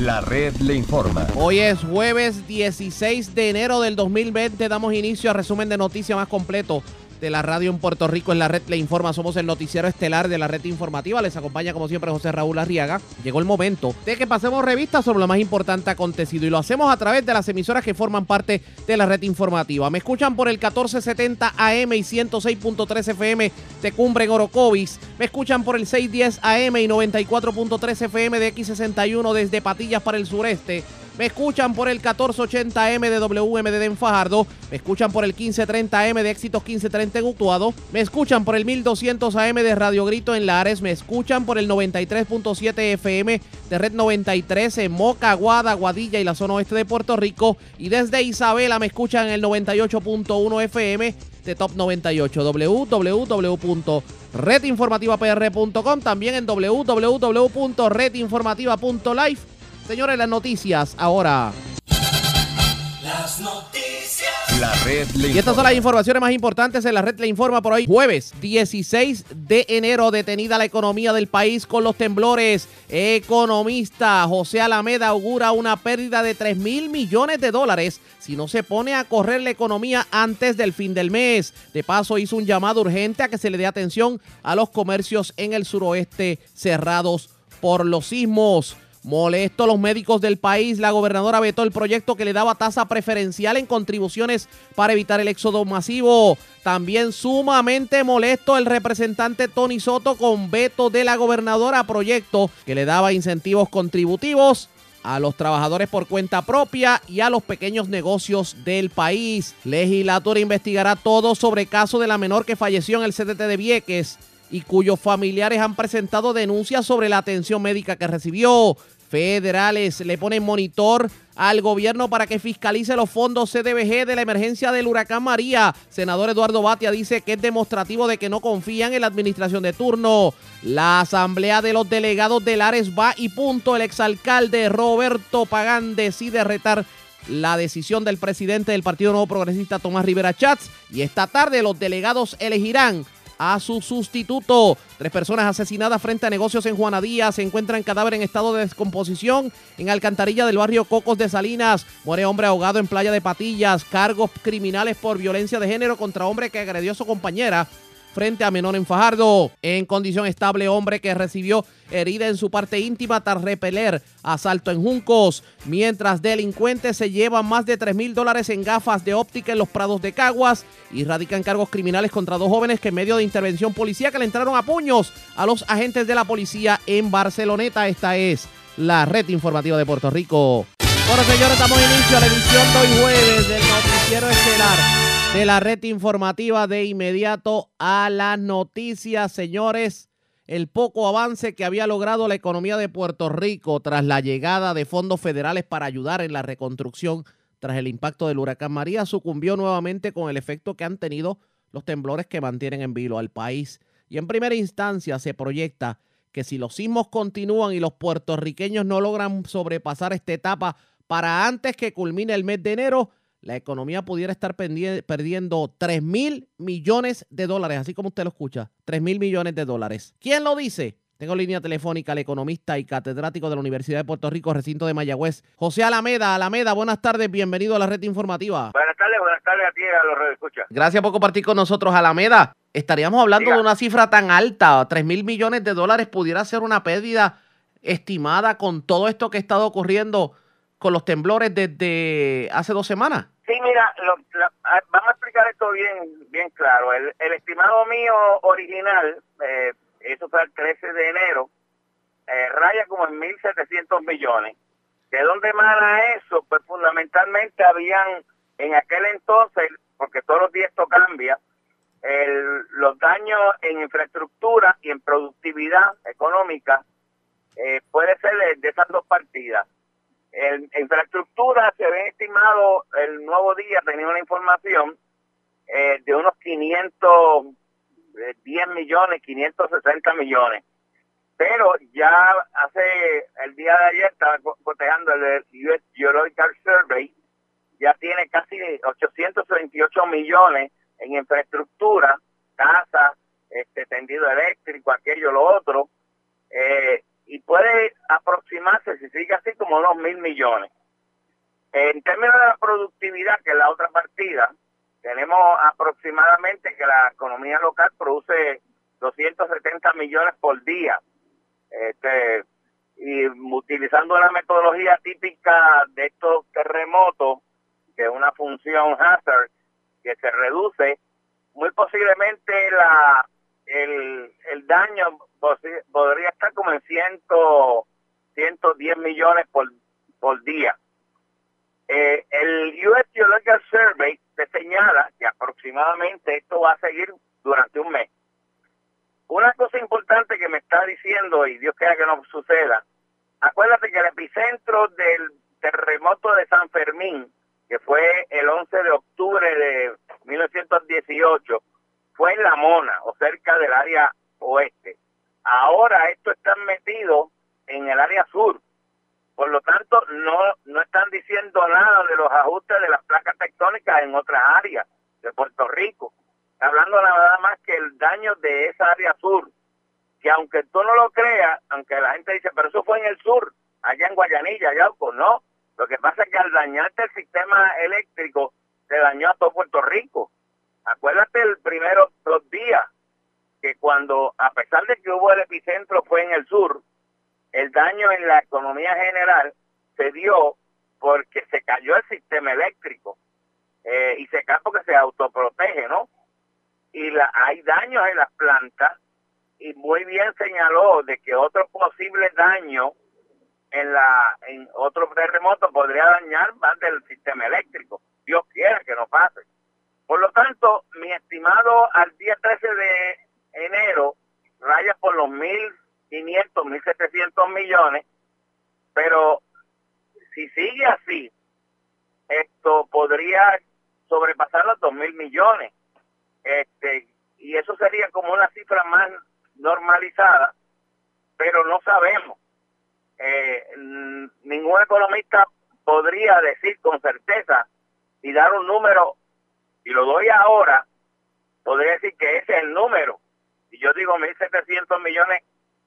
La red le informa. Hoy es jueves 16 de enero del 2020. Damos inicio a resumen de noticias más completo de la radio en Puerto Rico en la red Le Informa. Somos el noticiero estelar de la red informativa. Les acompaña como siempre José Raúl Arriaga. Llegó el momento de que pasemos revistas sobre lo más importante acontecido y lo hacemos a través de las emisoras que forman parte de la red informativa. Me escuchan por el 1470 AM y 106.3 FM de Cumbre en Orocovis. Me escuchan por el 610 AM y 94.3 FM de X61 desde Patillas para el sureste. Me escuchan por el 1480M de WMD en Fajardo. Me escuchan por el 1530M de Éxitos 1530 en Utuado. Me escuchan por el 1200AM de Radio Grito en Lares. Me escuchan por el 93.7 FM de Red 93 en Moca, Aguada, Guadilla y la zona oeste de Puerto Rico. Y desde Isabela me escuchan en el 98.1 FM de Top 98. www.redinformativapr.com. También en www.redinformativa.live Señores, las noticias ahora. Las noticias. La red Y estas son las informaciones más importantes en la red le informa por hoy. Jueves 16 de enero detenida la economía del país con los temblores. Economista José Alameda augura una pérdida de 3 mil millones de dólares si no se pone a correr la economía antes del fin del mes. De paso hizo un llamado urgente a que se le dé atención a los comercios en el suroeste cerrados por los sismos. Molesto los médicos del país, la gobernadora vetó el proyecto que le daba tasa preferencial en contribuciones para evitar el éxodo masivo. También sumamente molesto el representante Tony Soto con veto de la gobernadora proyecto que le daba incentivos contributivos a los trabajadores por cuenta propia y a los pequeños negocios del país. Legislatura investigará todo sobre caso de la menor que falleció en el CDT de Vieques y cuyos familiares han presentado denuncias sobre la atención médica que recibió. Federales le ponen monitor al gobierno para que fiscalice los fondos CDBG de la emergencia del huracán María. Senador Eduardo Batia dice que es demostrativo de que no confían en la administración de turno. La asamblea de los delegados de Lares va y punto. El exalcalde Roberto Pagán decide retar la decisión del presidente del Partido Nuevo Progresista Tomás Rivera Chats y esta tarde los delegados elegirán a su sustituto. Tres personas asesinadas frente a negocios en Juana Díaz. Se encuentran cadáver en estado de descomposición en Alcantarilla del barrio Cocos de Salinas. Muere hombre ahogado en Playa de Patillas. Cargos criminales por violencia de género contra hombre que agredió a su compañera frente a menor en Fajardo. En condición estable, hombre que recibió herida en su parte íntima tras repeler asalto en Juncos. Mientras delincuentes se llevan más de 3 mil dólares en gafas de óptica en los prados de Caguas y radican cargos criminales contra dos jóvenes que en medio de intervención policíaca le entraron a puños a los agentes de la policía en Barceloneta. Esta es la red informativa de Puerto Rico. Bueno, señores, damos inicio a la edición de hoy jueves del Noticiero Estelar de la red informativa de inmediato a las noticias, señores. El poco avance que había logrado la economía de Puerto Rico tras la llegada de fondos federales para ayudar en la reconstrucción tras el impacto del huracán María sucumbió nuevamente con el efecto que han tenido los temblores que mantienen en vilo al país. Y en primera instancia se proyecta que si los sismos continúan y los puertorriqueños no logran sobrepasar esta etapa para antes que culmine el mes de enero, la economía pudiera estar perdiendo 3 mil millones de dólares, así como usted lo escucha, 3 mil millones de dólares. ¿Quién lo dice? Tengo línea telefónica al economista y catedrático de la Universidad de Puerto Rico, recinto de Mayagüez, José Alameda. Alameda, buenas tardes, bienvenido a la red informativa. Buenas tardes, buenas tardes a ti, a los escucha. Gracias por compartir con nosotros, Alameda. Estaríamos hablando de una cifra tan alta, 3 mil millones de dólares, pudiera ser una pérdida estimada con todo esto que ha estado ocurriendo con los temblores desde hace dos semanas? Sí, mira, vamos a explicar esto bien bien claro. El, estimado mío original, eh, eso fue el 13 de enero, eh, raya como en 1.700 millones. ¿De dónde mana eso? Pues fundamentalmente habían en aquel entonces, porque todos los días esto cambia, el, los daños en infraestructura y en productividad económica eh, puede ser de esas dos partidas. En infraestructura se había estimado el nuevo día, tenía una información eh, de unos 510 eh, millones, 560 millones. Pero ya hace, el día de ayer estaba cotejando el US Geological Survey, ya tiene casi 828 millones en infraestructura, casa, este tendido eléctrico, aquello, lo otro. Eh, y puede aproximarse, si sigue así, como unos mil millones. En términos de la productividad, que es la otra partida, tenemos aproximadamente que la economía local produce 270 millones por día. Este, y utilizando la metodología típica de estos terremotos, que es una función hazard que se reduce, muy posiblemente la el, el daño podría estar como en ciento, 110 millones por, por día. Eh, el US Geological Survey te señala que aproximadamente esto va a seguir durante un mes. Una cosa importante que me está diciendo, y Dios quiera que no suceda, acuérdate que el epicentro del terremoto de San Fermín, que fue el 11 de octubre de 1918, fue en La Mona o cerca del área oeste. Ahora esto está metido en el área sur. Por lo tanto, no, no están diciendo nada de los ajustes de las placas tectónicas en otras áreas de Puerto Rico. Hablando nada más que el daño de esa área sur, que aunque tú no lo creas, aunque la gente dice, pero eso fue en el sur, allá en Guayanilla, Yauco, no. Lo que pasa es que al dañarte el sistema eléctrico, se dañó a todo Puerto Rico. Acuérdate el primero que a pesar de que hubo el epicentro fue en el sur, el daño en la economía general se dio porque se cayó el sistema eléctrico eh, y se cae porque se autoprotege, ¿no? Y la, hay daños en las plantas y muy bien señaló de que otro posible daño en la en otro terremoto podría dañar más del sistema eléctrico. Dios quiera que no pase. Por lo tanto, mi estimado al día 13 de enero raya por los 1.500, 1.700 millones, pero si sigue así, esto podría sobrepasar los 2.000 millones. Este, y eso sería como una cifra más normalizada, pero no sabemos. Eh, ningún economista podría decir con certeza y dar un número y lo doy ahora, podría decir que ese es el número. Y yo digo 1.700 millones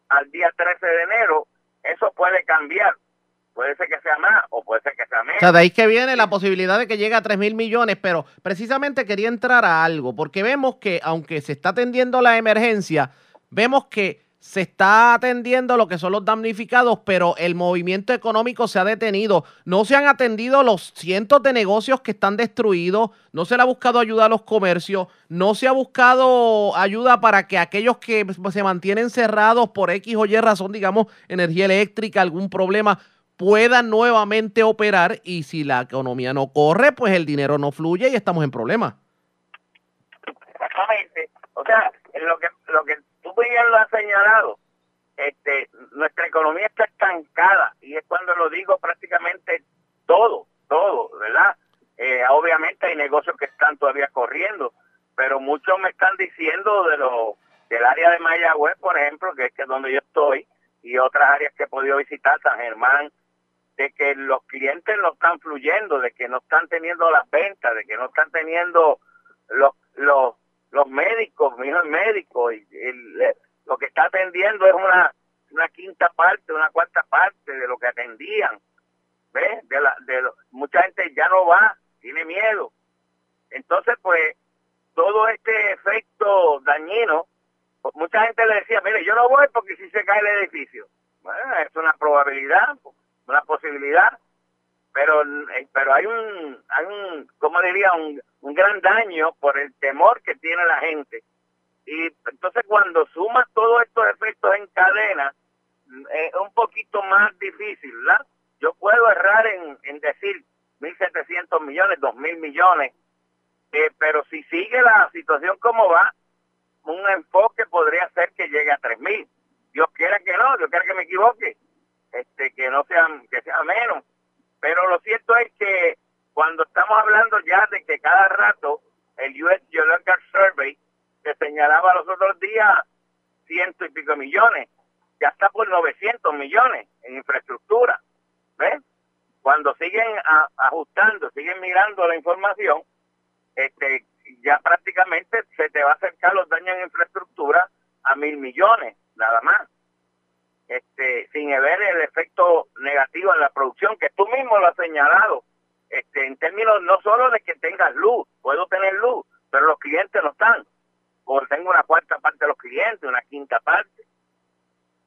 al día 13 de enero, eso puede cambiar. Puede ser que sea más o puede ser que sea menos. O sea, de ahí que viene la posibilidad de que llegue a 3 mil millones, pero precisamente quería entrar a algo, porque vemos que aunque se está atendiendo la emergencia, vemos que se está atendiendo lo que son los damnificados, pero el movimiento económico se ha detenido. No se han atendido los cientos de negocios que están destruidos, no se le ha buscado ayuda a los comercios, no se ha buscado ayuda para que aquellos que se mantienen cerrados por X o Y razón, digamos, energía eléctrica, algún problema, puedan nuevamente operar y si la economía no corre, pues el dinero no fluye y estamos en problemas. Exactamente. O sea, lo que, lo que tú bien lo has señalado, este, nuestra economía está estancada y es cuando lo digo prácticamente todo, todo, ¿verdad? Eh, obviamente hay negocios que están todavía corriendo, pero muchos me están diciendo de lo del área de Mayagüez, por ejemplo, que es que donde yo estoy, y otras áreas que he podido visitar, San Germán, de que los clientes no están fluyendo, de que no están teniendo las ventas, de que no están teniendo los, los los médicos, mi hijo es médico, y lo que está atendiendo es una, una quinta parte, una cuarta parte de lo que atendían. ¿Ves? De la, de mucha gente ya no va, tiene miedo. Entonces, pues, todo este efecto dañino, pues, mucha gente le decía, mire, yo no voy porque si se cae el edificio. Bueno, es una probabilidad, una posibilidad, pero eh, pero hay un hay un cómo diría un, un gran daño por el temor que tiene la gente. Y entonces cuando sumas todos estos efectos en cadena es un poquito más difícil ¿verdad? yo puedo errar en, en decir 1.700 millones 2.000 millones eh, pero si sigue la situación como va un enfoque podría ser que llegue a 3.000 Dios quiera que no Dios quiera que me equivoque este que no sea que sea menos. Pero lo cierto es que cuando estamos hablando ya de que cada rato el US Geological Survey se señalaba los otros días ciento y pico millones, ya está por 900 millones en infraestructura. ¿Ves? Cuando siguen ajustando, siguen mirando la información, este, ya prácticamente se te va a acercar los daños en infraestructura a mil millones, nada más. este, sin ver el efecto negativo en la producción, que tú mismo lo has señalado, este, en términos no solo de que tengas luz, puedo tener luz, pero los clientes no están, o tengo una cuarta parte de los clientes, una quinta parte.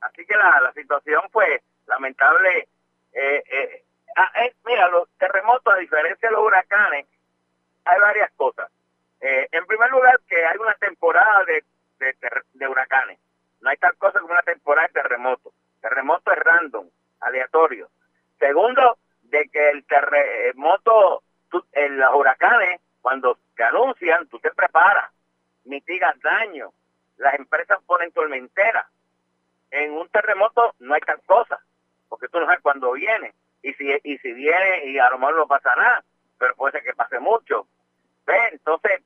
Así que la, la situación fue lamentable. Eh, eh, ah, eh, mira, los terremotos, a diferencia de los huracanes, hay varias cosas. Eh, en primer lugar, que hay una temporada de, de, huracanes. No hay tal cosa como una temporada de terremotos. Terremoto es random, aleatorio. Segundo, de que el terremoto, en los huracanes, cuando te anuncian, tú te preparas, mitigas daño, las empresas ponen tormentera. En un terremoto no hay tal cosa, porque tú no sabes cuándo viene. Y si, y si viene y a lo mejor no pasa nada, pero puede ser que pase mucho. Entonces,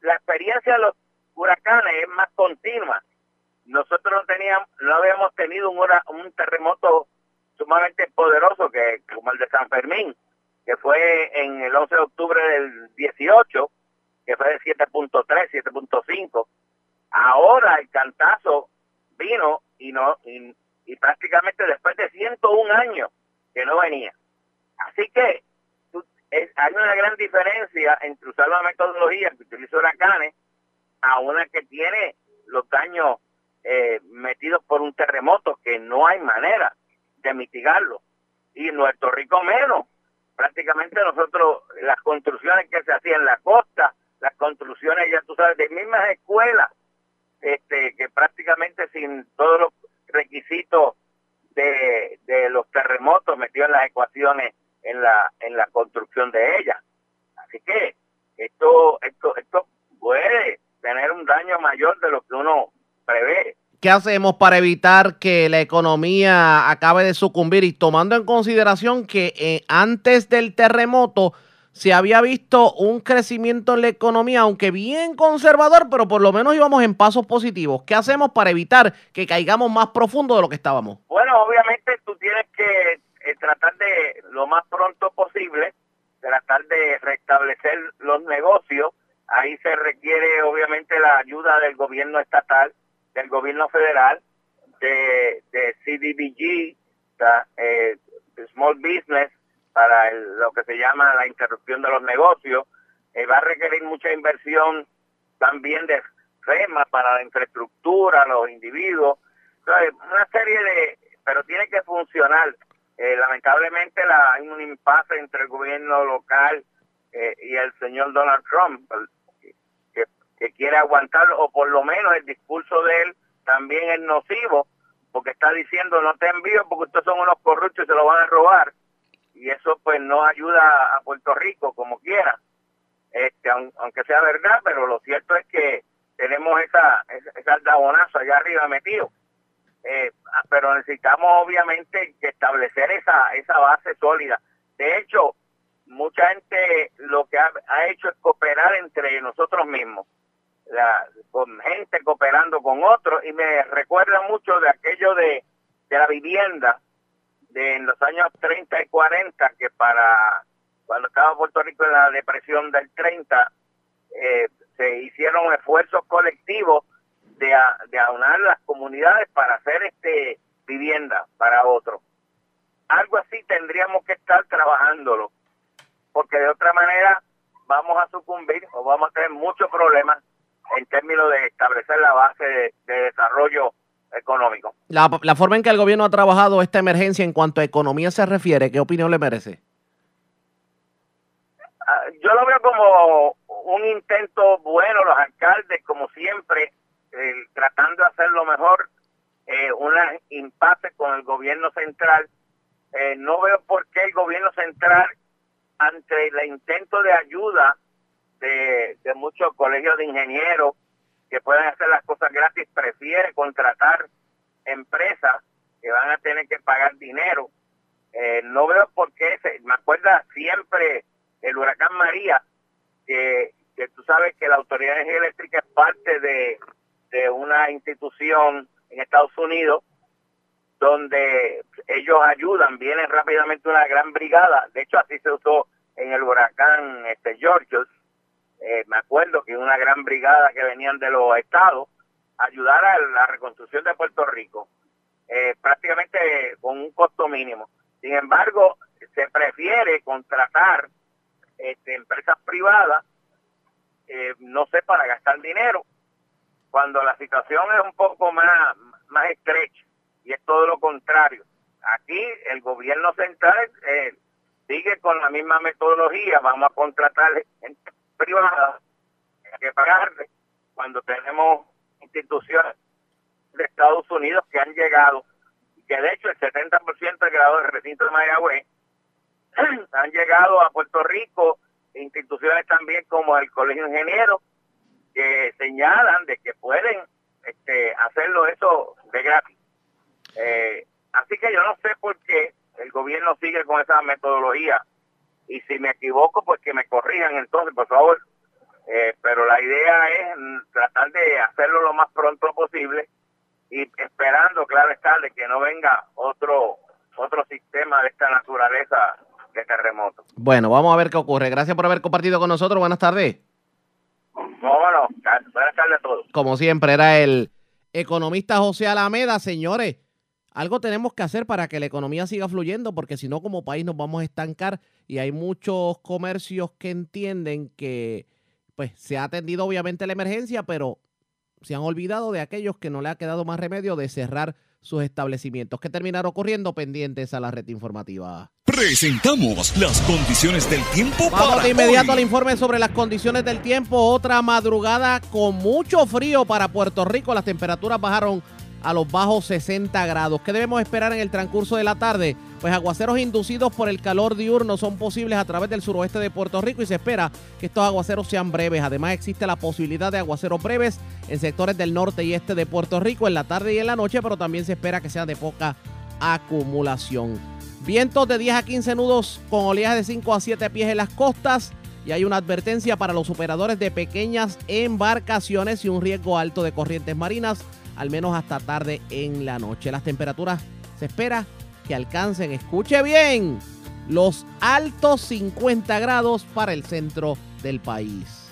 la experiencia de los huracanes es más continua. Nosotros no teníamos, no habíamos tenido un, un terremoto sumamente poderoso que como el de San Fermín, que fue en el 11 de octubre del 18, que fue de 7.3, 7.5. Ahora el cantazo vino y no y, prácticamente después de 101 años que no venía. Así que hay una gran diferencia entre usar la metodología que utiliza huracanes a una que tiene los daños eh, metidos por un terremoto que no hay manera de mitigarlo. Y en Puerto Rico menos. Prácticamente nosotros, las construcciones que se hacían en la costa, las construcciones, ya tú sabes, de mismas escuelas, este, que prácticamente sin todos los requisitos de, de los terremotos metidos en las ecuaciones en la en la construcción de ella. Así que esto esto esto puede tener un daño mayor de lo que uno prevé. ¿Qué hacemos para evitar que la economía acabe de sucumbir? Y tomando en consideración que eh, antes del terremoto se había visto un crecimiento en la economía, aunque bien conservador, pero por lo menos íbamos en pasos positivos. ¿Qué hacemos para evitar que caigamos más profundo de lo que estábamos? Bueno, obviamente tú tienes que eh, tratar de lo más pronto posible, tratar de restablecer los negocios. Ahí se requiere obviamente la ayuda del gobierno estatal, del gobierno federal, de, de CDBG, eh, Small Business, para lo que se llama la interrupción de los negocios. Eh, va a requerir mucha inversión también de FEMA para la infraestructura, los individuos. una serie de, pero tiene que funcionar. Eh, lamentablemente la, hay un impasse entre el gobierno local eh, y el señor Donald Trump, que, quiere aguantarlo, o por lo menos el discurso de él también es nocivo, porque está diciendo no te envío porque ustedes son unos corruptos y se lo van a robar, y eso pues no ayuda a Puerto Rico como quiera, este, aunque sea verdad, pero lo cierto es que tenemos esa, esa, esa allá arriba metido. Eh, pero necesitamos obviamente establecer esa, esa base sólida. De hecho, mucha gente lo que ha, hecho es cooperar entre nosotros mismos, la, con gente cooperando con otros, y me recuerda mucho de aquello de, de la vivienda de en los años 30 y 40, que para cuando estaba Puerto Rico en la depresión del 30, eh, se hicieron esfuerzos colectivos de, de aunar las comunidades para hacer este vivienda para otros. Algo así tendríamos que estar trabajándolo, porque de otra manera vamos a sucumbir o vamos a tener muchos problemas en términos de establecer la base de, desarrollo económico. La, la, forma en que el gobierno ha trabajado esta emergencia en cuanto a economía se refiere, ¿qué opinión le merece? Ah, yo lo veo como un intento bueno, los alcaldes, como siempre, tratando de hacer lo mejor, eh, un impasse con el gobierno central. Eh, no veo por qué el gobierno central, ante el intento de ayuda de, de muchos colegios de ingenieros que pueden hacer las cosas gratis, prefiere contratar empresas que van a tener que pagar dinero. Eh, no veo por qué, me acuerda siempre el huracán María, que, que tú sabes que la Autoridad Eléctrica es parte de, de una institución en Estados Unidos donde ellos ayudan, vienen rápidamente una gran brigada, de hecho así se usó en el huracán este George, eh, me acuerdo que una gran brigada que venían de los estados ayudar a la reconstrucción de Puerto Rico. eh, prácticamente con un costo mínimo. Sin embargo, se prefiere contratar este, empresas privadas, eh, no sé, para gastar dinero, cuando la situación es un poco más, más estrecha y es todo lo contrario. Aquí el gobierno central sigue con la misma metodología, vamos a contratar gente privada, hay que pagarle, cuando tenemos instituciones de Estados Unidos que han llegado, que de hecho el 70% de grados del recinto de Mayagüez han llegado a Puerto Rico, instituciones también como el Colegio de Ingenieros, que señalan de que pueden este, hacerlo eso de gratis. Eh, así que yo no sé por qué el gobierno sigue con esa metodología y si me equivoco, pues que me corrijan entonces, por favor. Eh, pero la idea es tratar de hacerlo lo más pronto posible y esperando, claro está, de que no venga otro otro sistema de esta naturaleza de terremoto. Bueno, vamos a ver qué ocurre. Gracias por haber compartido con nosotros. Buenas tardes. Bueno, buenas tardes a todos. Como siempre, era el economista José Alameda. Señores, algo tenemos que hacer para que la economía siga fluyendo, porque si no, como país nos vamos a estancar y hay muchos comercios que entienden que pues se ha atendido obviamente la emergencia, pero se han olvidado de aquellos que no le ha quedado más remedio de cerrar sus establecimientos. que terminaron ocurriendo pendientes a la red informativa? Presentamos las condiciones del tiempo Vamos de inmediato al informe sobre las condiciones del tiempo. Otra madrugada con mucho frío para Puerto Rico. Las temperaturas bajaron a los bajos 60 grados. ¿Qué debemos esperar en el transcurso de la tarde? Pues aguaceros inducidos por el calor diurno son posibles a través del suroeste de Puerto Rico y se espera que estos aguaceros sean breves. Además existe la posibilidad de aguaceros breves en sectores del norte y este de Puerto Rico en la tarde y en la noche, pero también se espera que sean de poca acumulación. Vientos de 10 a 15 nudos con oleaje de 5 a 7 pies en las costas y hay una advertencia para los operadores de pequeñas embarcaciones y un riesgo alto de corrientes marinas al menos hasta tarde en la noche. Las temperaturas se espera que alcancen, escuche bien, los altos 50 grados para el centro del país.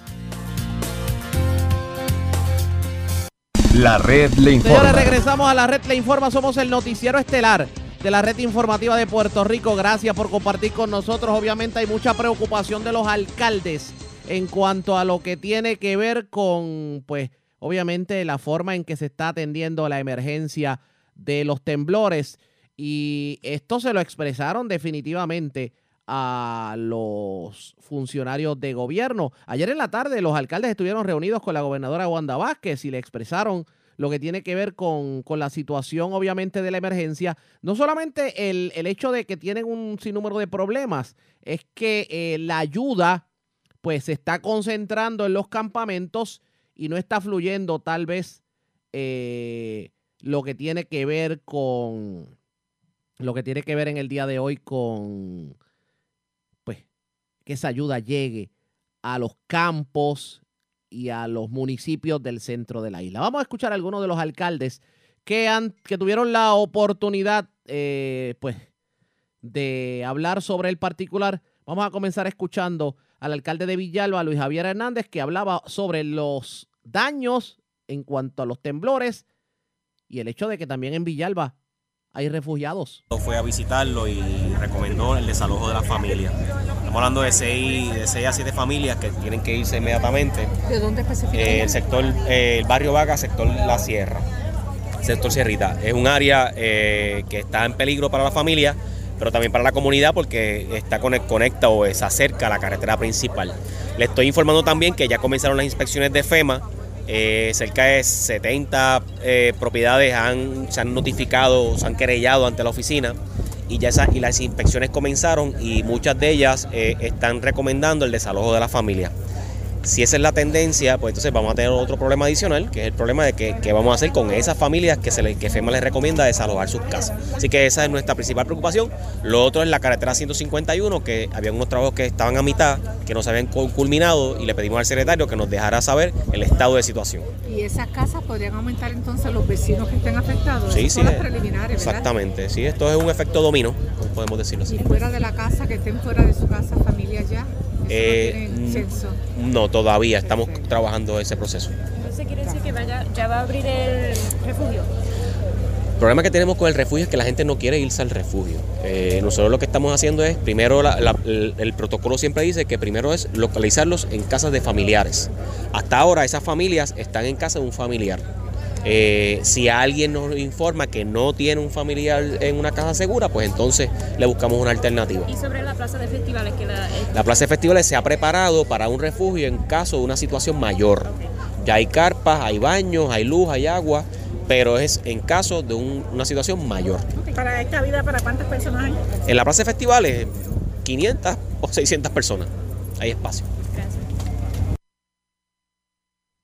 La red le informa. Señores, regresamos a la red le informa. Somos el noticiero estelar de la red informativa de Puerto Rico. Gracias por compartir con nosotros. Obviamente hay mucha preocupación de los alcaldes en cuanto a lo que tiene que ver con, pues, obviamente la forma en que se está atendiendo la emergencia de los temblores. Y esto se lo expresaron definitivamente a los funcionarios de gobierno. Ayer en la tarde los alcaldes estuvieron reunidos con la gobernadora Wanda Vázquez y le expresaron lo que tiene que ver con, la situación, obviamente, de la emergencia. No solamente el, hecho de que tienen un sinnúmero de problemas, es que eh, la ayuda pues se está concentrando en los campamentos y no está fluyendo tal vez eh, lo que tiene que ver con lo que tiene que ver en el día de hoy con pues que esa ayuda llegue a los campos y a los municipios del centro de la isla. Vamos a escuchar a algunos de los alcaldes que, han, que tuvieron la oportunidad eh, pues, de hablar sobre el particular. Vamos a comenzar escuchando al alcalde de Villalba, Luis Javier Hernández, que hablaba sobre los daños en cuanto a los temblores y el hecho de que también en Villalba hay refugiados. Fue a visitarlo y recomendó el desalojo de la familia. Estamos hablando de seis, de a siete familias que tienen que irse inmediatamente. ¿De dónde específicamente? Eh, el sector, eh, el barrio Vaga, sector La Sierra, sector Sierrita. Es un área eh, que está en peligro para la familia, pero también para la comunidad porque está conecta o se acerca a la carretera principal. Le estoy informando también que ya comenzaron las inspecciones de FEMA. Eh, cerca de 70 eh, propiedades han, se han notificado, se han querellado ante la oficina y ya y las inspecciones comenzaron y muchas de ellas eh, están recomendando el desalojo de la familia. Si esa es la tendencia, pues entonces vamos a tener otro problema adicional, que es el problema de que, qué vamos a hacer con esas familias que, se que FEMA les recomienda desalojar sus casas. Así que esa es nuestra principal preocupación. Lo otro es la carretera 151, que había unos trabajos que estaban a mitad, que no se habían culminado, y le pedimos al secretario que nos dejara saber el estado de situación. ¿Y esas casas podrían aumentar entonces los vecinos que estén afectados? Sí, sí. Son preliminares, Exactamente, sí, esto es un efecto domino, podemos decirlo así. ¿Y fuera de la casa, que estén fuera de su casa, familias ya? Eh, no, todavía estamos trabajando ese proceso. Entonces quiere decir que ya va a abrir el refugio. problema que tenemos con el refugio es que la gente no quiere irse al refugio. Eh, nosotros lo que estamos haciendo es, primero, el, protocolo siempre dice que primero es localizarlos en casas de familiares. Hasta ahora esas familias están en casa de un familiar. Eh, si alguien nos informa que no tiene un familiar en una casa segura, pues entonces le buscamos una alternativa. ¿Y sobre la plaza de festivales? Que la, la plaza de festivales se ha preparado para un refugio en caso de una situación mayor. Ya hay carpas, hay baños, hay luz, hay agua, pero es en caso de una situación mayor. ¿Para esta vida, para cuántas personas hay? En la plaza de festivales, 500 o 600 personas. Hay espacio.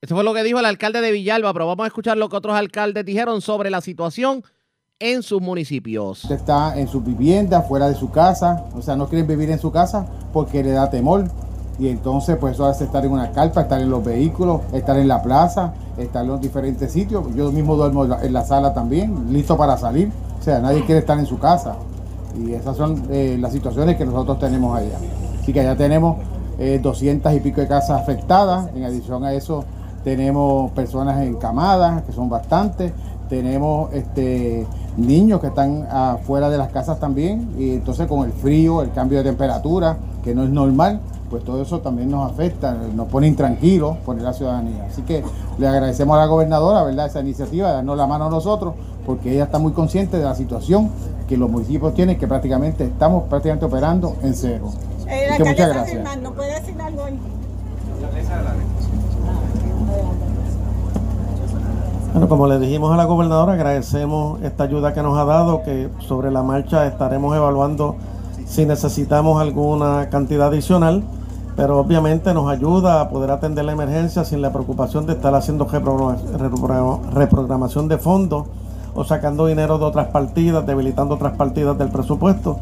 Eso fue lo que dijo el alcalde de Villalba, pero vamos a escuchar lo que otros alcaldes dijeron sobre la situación en sus municipios. Está en su vivienda, fuera de su casa, o sea, no quieren vivir en su casa porque le da temor. Y entonces, pues eso hace estar en una carpa, estar en los vehículos, estar en la plaza, estar en los diferentes sitios. Yo mismo duermo en la, sala también, listo para salir. O sea, nadie quiere estar en su casa. Y esas son eh, las situaciones que nosotros tenemos allá. Así que allá tenemos eh, 200 y pico de casas afectadas. En adición a eso, tenemos personas encamadas, que son bastantes, tenemos este, niños que están afuera de las casas también, y entonces con el frío, el cambio de temperatura, que no es normal, pues todo eso también nos afecta, nos pone intranquilos por la ciudadanía. Así que le agradecemos a la gobernadora, ¿verdad?, esa iniciativa, de darnos la mano a nosotros, porque ella está muy consciente de la situación que los municipios tienen, que prácticamente estamos prácticamente operando en cero. Eh, muchas gracias. ¿no puede decir algo? Bueno, como le dijimos a la gobernadora, agradecemos esta ayuda que nos ha dado, que sobre la marcha estaremos evaluando si necesitamos alguna cantidad adicional, pero obviamente nos ayuda a poder atender la emergencia sin la preocupación de estar haciendo reprogramación de fondos o sacando dinero de otras partidas, debilitando otras partidas del presupuesto.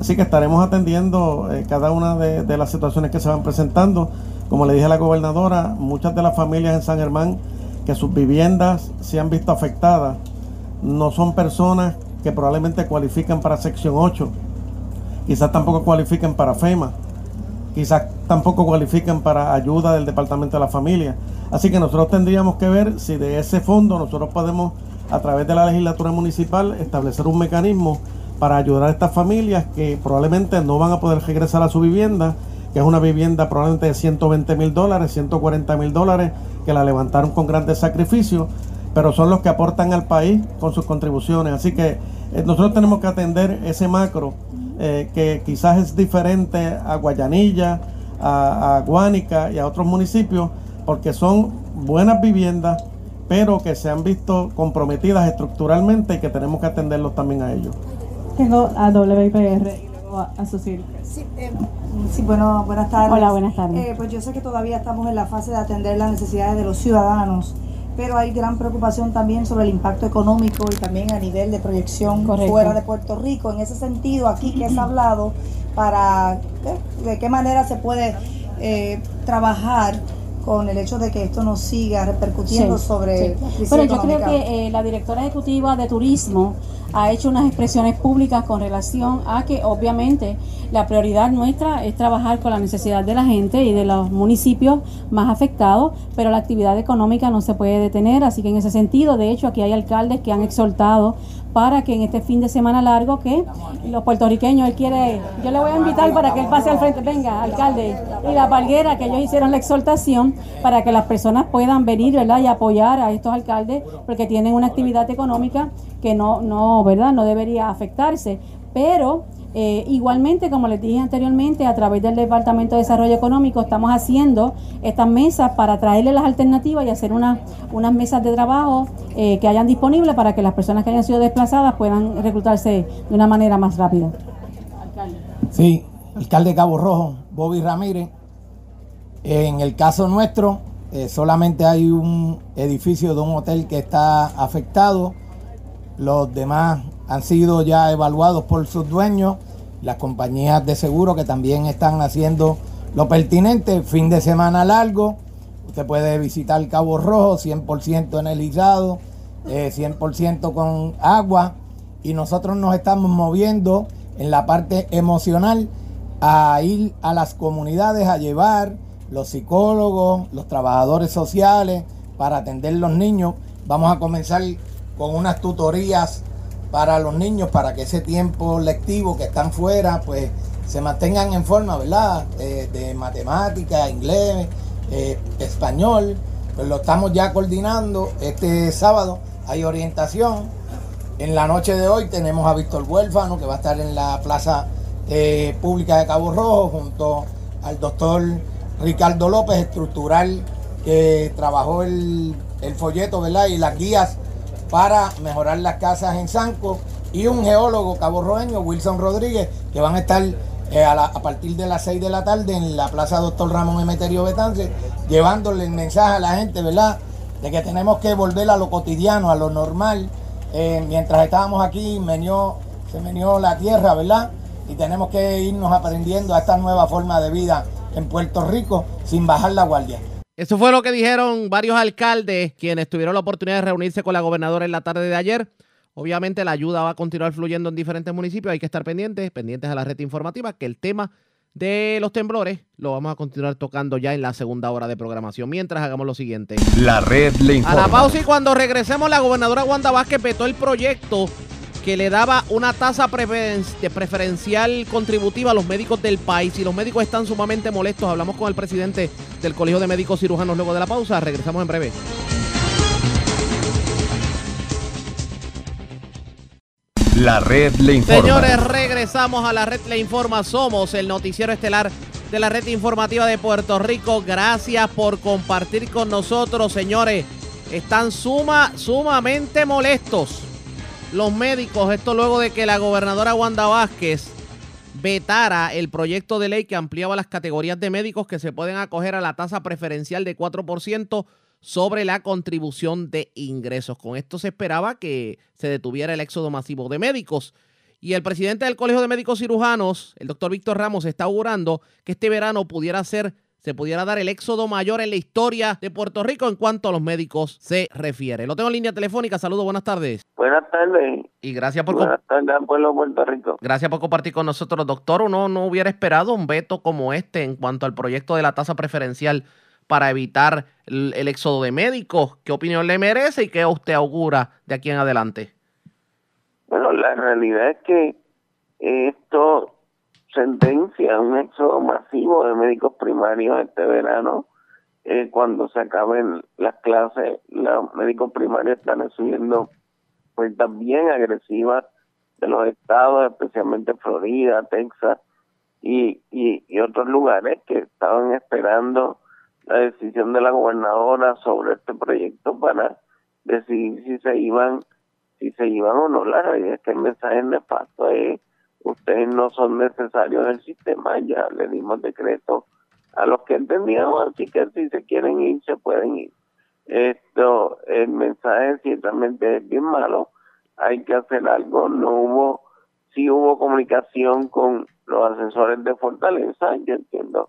Así que estaremos atendiendo eh, cada una de, de las situaciones que se van presentando. Como le dije a la gobernadora, muchas de las familias en San Germán que sus viviendas se han visto afectadas no son personas que probablemente cualifican para sección 8, quizás tampoco cualifiquen para FEMA, quizás tampoco cualifiquen para ayuda del Departamento de la Familia. Así que nosotros tendríamos que ver si de ese fondo nosotros podemos, a través de la legislatura municipal, establecer un mecanismo para ayudar a estas familias que probablemente no van a poder regresar a su vivienda, que es una vivienda probablemente de 120 mil dólares, 140 mil dólares, que la levantaron con grandes sacrificios, pero son los que aportan al país con sus contribuciones. Así que eh, nosotros tenemos que atender ese macro eh, que quizás es diferente a Guayanilla, a, a Guánica y a otros municipios, porque son buenas viviendas, pero que se han visto comprometidas estructuralmente y que tenemos que atenderlos también a ellos. Tengo a WIPR y luego a, a Sí, eh, Sí, bueno, buenas tardes. Hola, buenas tardes. Eh, pues yo sé que todavía estamos en la fase de atender las necesidades de los ciudadanos, pero hay gran preocupación también sobre el impacto económico y también a nivel de proyección fuera de Puerto Rico. En ese sentido, aquí que has hablado para eh, de qué manera se puede eh, trabajar con el hecho de que esto nos siga repercutiendo sobre sí. Bueno, yo creo que la directora ejecutiva de turismo ha hecho unas expresiones públicas con relación a que obviamente la prioridad nuestra es trabajar con la necesidad de la gente y de los municipios más afectados, pero la actividad económica no se puede detener, así que en ese sentido, de hecho, aquí hay alcaldes que han exhortado para que en este fin de semana largo que los puertorriqueños, él quiere, yo le voy a invitar para que él pase al frente, venga, alcalde, y la palguera, que ellos hicieron la exhortación para que las personas puedan venir, ¿verdad? Y apoyar a estos alcaldes porque tienen una actividad económica que no, no, ¿verdad? No debería afectarse, pero eh, igualmente, como les dije anteriormente, a través del Departamento de Desarrollo Económico estamos haciendo estas mesas para traerle las alternativas y hacer unas mesas de trabajo eh, que hayan disponibles para que las personas que hayan sido desplazadas puedan reclutarse de una manera más rápida. Sí, alcalde Cabo Rojo, Bobby Ramírez. En el caso nuestro, eh, solamente hay un edificio de un hotel que está afectado. Los demás han sido ya evaluados por sus dueños. Las compañías de seguro que también están haciendo lo pertinente, fin de semana largo, usted puede visitar Cabo Rojo, 100% energizado, 100% con agua, y nosotros nos estamos moviendo en la parte emocional a ir a las comunidades a llevar los psicólogos, los trabajadores sociales para atender los niños. Vamos a comenzar con unas tutorías para los niños, para que ese tiempo lectivo que están fuera, pues se mantengan en forma, ¿verdad? De matemática, inglés, eh, español, pues lo estamos ya coordinando. Este sábado hay orientación. En la noche de hoy tenemos a Víctor Huérfano, que va a estar en la Plaza eh, Pública de Cabo Rojo, junto al doctor Ricardo López, estructural, que trabajó el, el folleto, ¿verdad? Y las guías para mejorar las casas en Sanco. Y un geólogo caborroeño, Wilson Rodríguez, que van a estar eh, a, partir de las 6 de la tarde en la Plaza Doctor Ramón Emeterio Betance, llevándole el mensaje a la gente, ¿verdad? De que tenemos que volver a lo cotidiano, a lo normal. Eh, mientras estábamos aquí, se menió la tierra, ¿verdad? Y tenemos que irnos aprendiendo a esta nueva forma de vida en Puerto Rico sin bajar la guardia. Eso fue lo que dijeron varios alcaldes quienes tuvieron la oportunidad de reunirse con la gobernadora en la tarde de ayer. Obviamente la ayuda va a continuar fluyendo en diferentes municipios, hay que estar pendientes, pendientes a la red informativa, que el tema de los temblores lo vamos a continuar tocando ya en la segunda hora de programación. Mientras hagamos lo siguiente. La red le informa. A la pausa y cuando regresemos, la gobernadora Wanda Vázquez vetó el proyecto que le daba una tasa preferencial contributiva a los médicos del país y los médicos están sumamente molestos. Hablamos con el presidente del Colegio de Médicos Cirujanos luego de la pausa. Regresamos en breve. La red le informa. Señores, regresamos a la red le informa. Somos el noticiero estelar de la red informativa de Puerto Rico. Gracias por compartir con nosotros, señores. Están suma, sumamente molestos los médicos. Esto luego de que la gobernadora Wanda Vázquez vetara el proyecto de ley que ampliaba las categorías de médicos que se pueden acoger a la tasa preferencial de 4% sobre la contribución de ingresos. Con esto se esperaba que se detuviera el éxodo masivo de médicos. Y el presidente del Colegio de Médicos Cirujanos, el doctor Víctor Ramos, está augurando que este verano pudiera ser se pudiera dar el éxodo mayor en la historia de Puerto Rico en cuanto a los médicos se refiere. Lo tengo en línea telefónica. Saludos, buenas tardes. Buenas tardes. Y gracias por buenas tardes pueblo Puerto Rico. Gracias por compartir con nosotros, doctor. Uno no hubiera esperado un veto como este en cuanto al proyecto de la tasa preferencial para evitar el, éxodo de médicos. ¿Qué opinión le merece y qué usted augura de aquí en adelante? Bueno, la realidad es que esto sentencia un éxodo masivo de médicos primarios este verano. Eh, cuando se acaben las clases, los médicos primarios están recibiendo pues también agresivas de los estados, especialmente Florida, Texas y, y, y otros lugares que estaban esperando la decisión de la gobernadora sobre este proyecto para decidir si se iban si se iban o no. La realidad es que el mensaje nefasto es ustedes no son necesarios en el sistema, ya le dimos decreto a los que entendíamos, así que si se quieren ir, se pueden ir. Esto, el mensaje ciertamente es bien malo, hay que hacer algo, no hubo, sí hubo comunicación con los asesores de Fortaleza, yo entiendo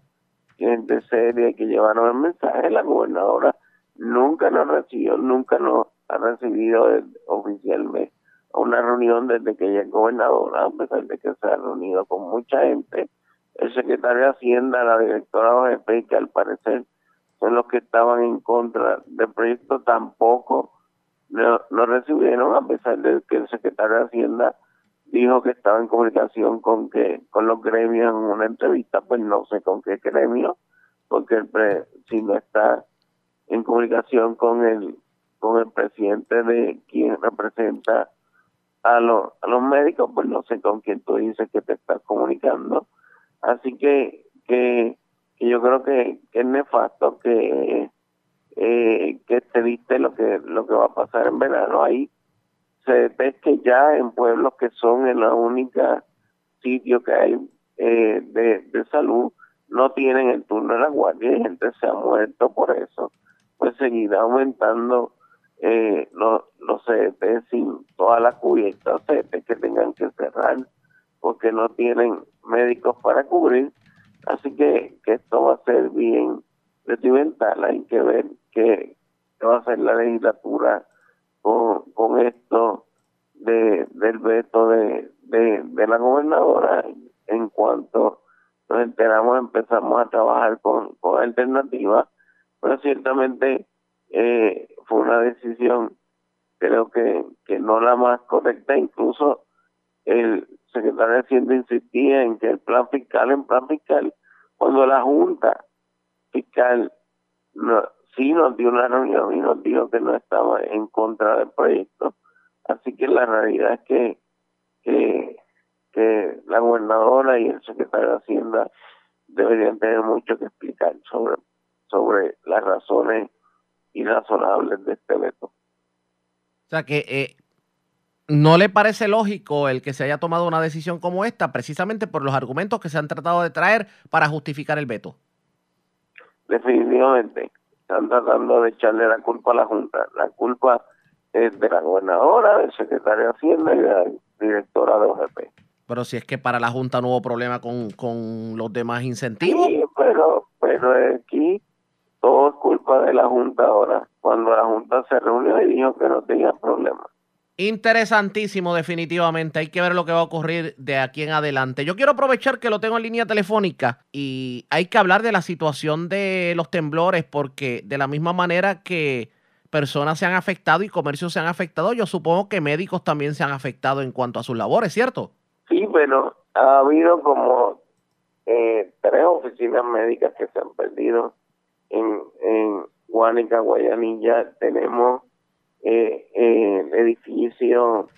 gente seria que llevaron el mensaje, la gobernadora nunca nos recibió, nunca nos ha recibido oficialmente una reunión desde que ella es gobernadora, a pesar de que se ha reunido con mucha gente, el secretario de Hacienda, la directora OGP, que al parecer son los que estaban en contra del proyecto, tampoco no, recibieron, a pesar de que el secretario de Hacienda dijo que estaba en comunicación con que con los gremios en una entrevista, pues no sé con qué gremio, porque si no está en comunicación con el con el presidente de quien representa a, los a los médicos, pues no sé con quién tú dices que te estás comunicando. Así que, que, yo creo que, es nefasto que, eh, que te viste lo que, lo que va a pasar en verano. Ahí se ve que ya en pueblos que son en la única sitio que hay eh, de, de salud, no tienen el turno de la guardia y gente se ha muerto por eso, pues seguirá aumentando eh, los, los CDT sin todas las cubiertas CDT que tengan que cerrar porque no tienen médicos para cubrir. Así que, que esto va a ser bien sentimental. Hay que ver qué, va a hacer la legislatura con, con esto de, del veto de, de, de la gobernadora. En cuanto nos enteramos, empezamos a trabajar con, con alternativas, pero ciertamente eh, fue una decisión creo que, que no la más correcta. Incluso el secretario de Hacienda insistía en que el plan fiscal, en plan fiscal, cuando la Junta Fiscal sí nos dio una reunión y nos dijo que no estaba en contra del proyecto. Así que la realidad es que, que, que la gobernadora y el secretario de Hacienda deberían tener mucho que explicar sobre, sobre las razones irrazonables de este veto. O sea que eh, no le parece lógico el que se haya tomado una decisión como esta, precisamente por los argumentos que se han tratado de traer para justificar el veto. Definitivamente, están tratando de echarle la culpa a la Junta. La culpa es de la gobernadora, del secretario de Hacienda y de la directora de OGP. Pero si es que para la Junta no hubo problema con, con los demás incentivos. Sí, pero, pero aquí todo es culpa de la Junta ahora, cuando la Junta se reunió y dijo que no tenía problema. Interesantísimo, definitivamente. Hay que ver lo que va a ocurrir de aquí en adelante. Yo quiero aprovechar que lo tengo en línea telefónica y hay que hablar de la situación de los temblores porque de la misma manera que personas se han afectado y comercios se han afectado, yo supongo que médicos también se han afectado en cuanto a sus labores, ¿cierto? Sí, pero ha habido como eh, tres oficinas médicas que se han perdido en, en Guánica, Guayanilla. Tenemos eh, eh, el edificio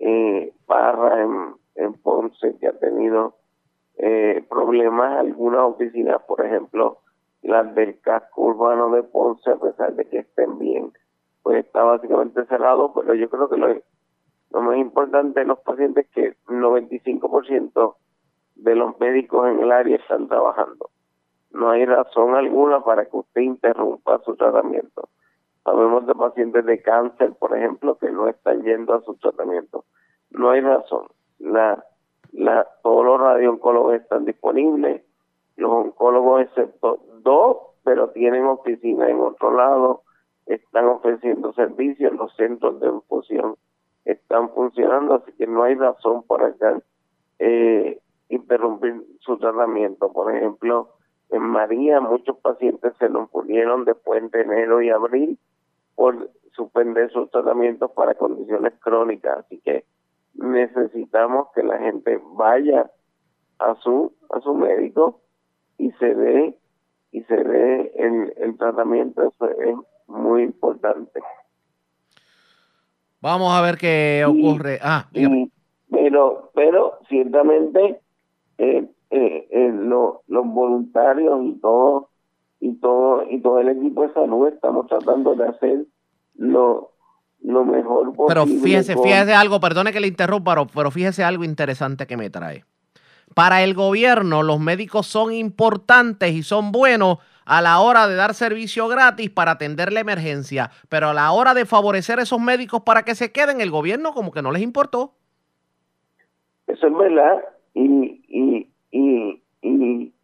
eh, Parra en, en Ponce que ha tenido eh, problemas. Algunas oficinas, por ejemplo, las del casco urbano de Ponce, a pesar de que estén bien, pues está básicamente cerrado, pero yo creo que lo, lo más importante de los pacientes es que el 95% de los médicos en el área están trabajando. No hay razón alguna para que usted interrumpa su tratamiento. Sabemos de pacientes de cáncer, por ejemplo, que no están yendo a su tratamiento. No hay razón. La, la, todos los radiooncólogos están disponibles, los oncólogos excepto dos, pero tienen oficina en otro lado, están ofreciendo servicios, los centros de infusión están funcionando, así que no hay razón para que eh, interrumpir su tratamiento. Por ejemplo, en María muchos pacientes se nos murieron después de enero y abril por suspender sus tratamientos para condiciones crónicas. Así que necesitamos que la gente vaya a su a su médico y se dé y se dé el, el tratamiento eso es muy importante vamos a ver qué ocurre ah dígame. pero pero ciertamente eh, eh, eh, lo, los voluntarios y todo y todo y todo el equipo de salud estamos tratando de hacer lo, lo mejor posible. Pero fíjese, fíjese algo, perdone que le interrumpa, pero, pero fíjese algo interesante que me trae. Para el gobierno, los médicos son importantes y son buenos a la hora de dar servicio gratis para atender la emergencia, pero a la hora de favorecer a esos médicos para que se queden, el gobierno como que no les importó. Eso es verdad. Y, y, y, y,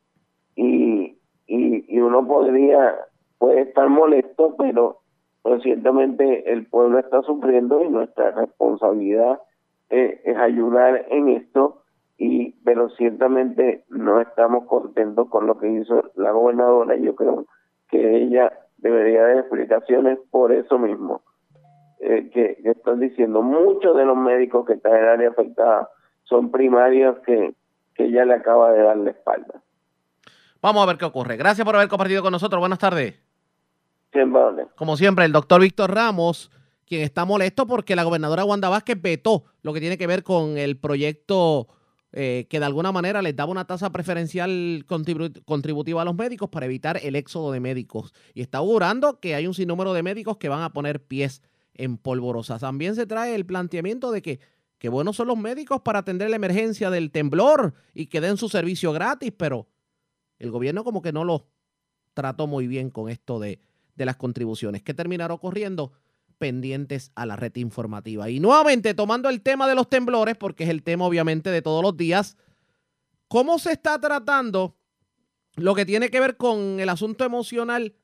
y, y, uno podría, puede estar molesto, pero, pero ciertamente el pueblo está sufriendo y nuestra responsabilidad eh, es ayudar en esto y pero ciertamente no estamos contentos con lo que hizo la gobernadora yo creo que ella debería dar explicaciones por eso mismo eh, que, que están diciendo. Muchos de los médicos que están en el área afectada son primarios que, que ella le acaba de dar la espalda. Vamos a ver qué ocurre. Gracias por haber compartido con nosotros. Buenas tardes. Siempre como siempre el doctor Víctor Ramos quien está molesto porque la gobernadora Wanda Vázquez vetó lo que tiene que ver con el proyecto eh, que de alguna manera les daba una tasa preferencial contributiva a los médicos para evitar el éxodo de médicos. Y está augurando que hay un sinnúmero de médicos que van a poner pies en polvorosa. También se trae el planteamiento de que, que buenos son los médicos para atender la emergencia del temblor y que den su servicio gratis, pero el gobierno como que no lo trató muy bien con esto de, de las contribuciones. ¿Qué terminará ocurriendo? pendientes a la red informativa. Y nuevamente, tomando el tema de los temblores, porque es el tema obviamente de todos los días, ¿cómo se está tratando lo que tiene que ver con el asunto emocional,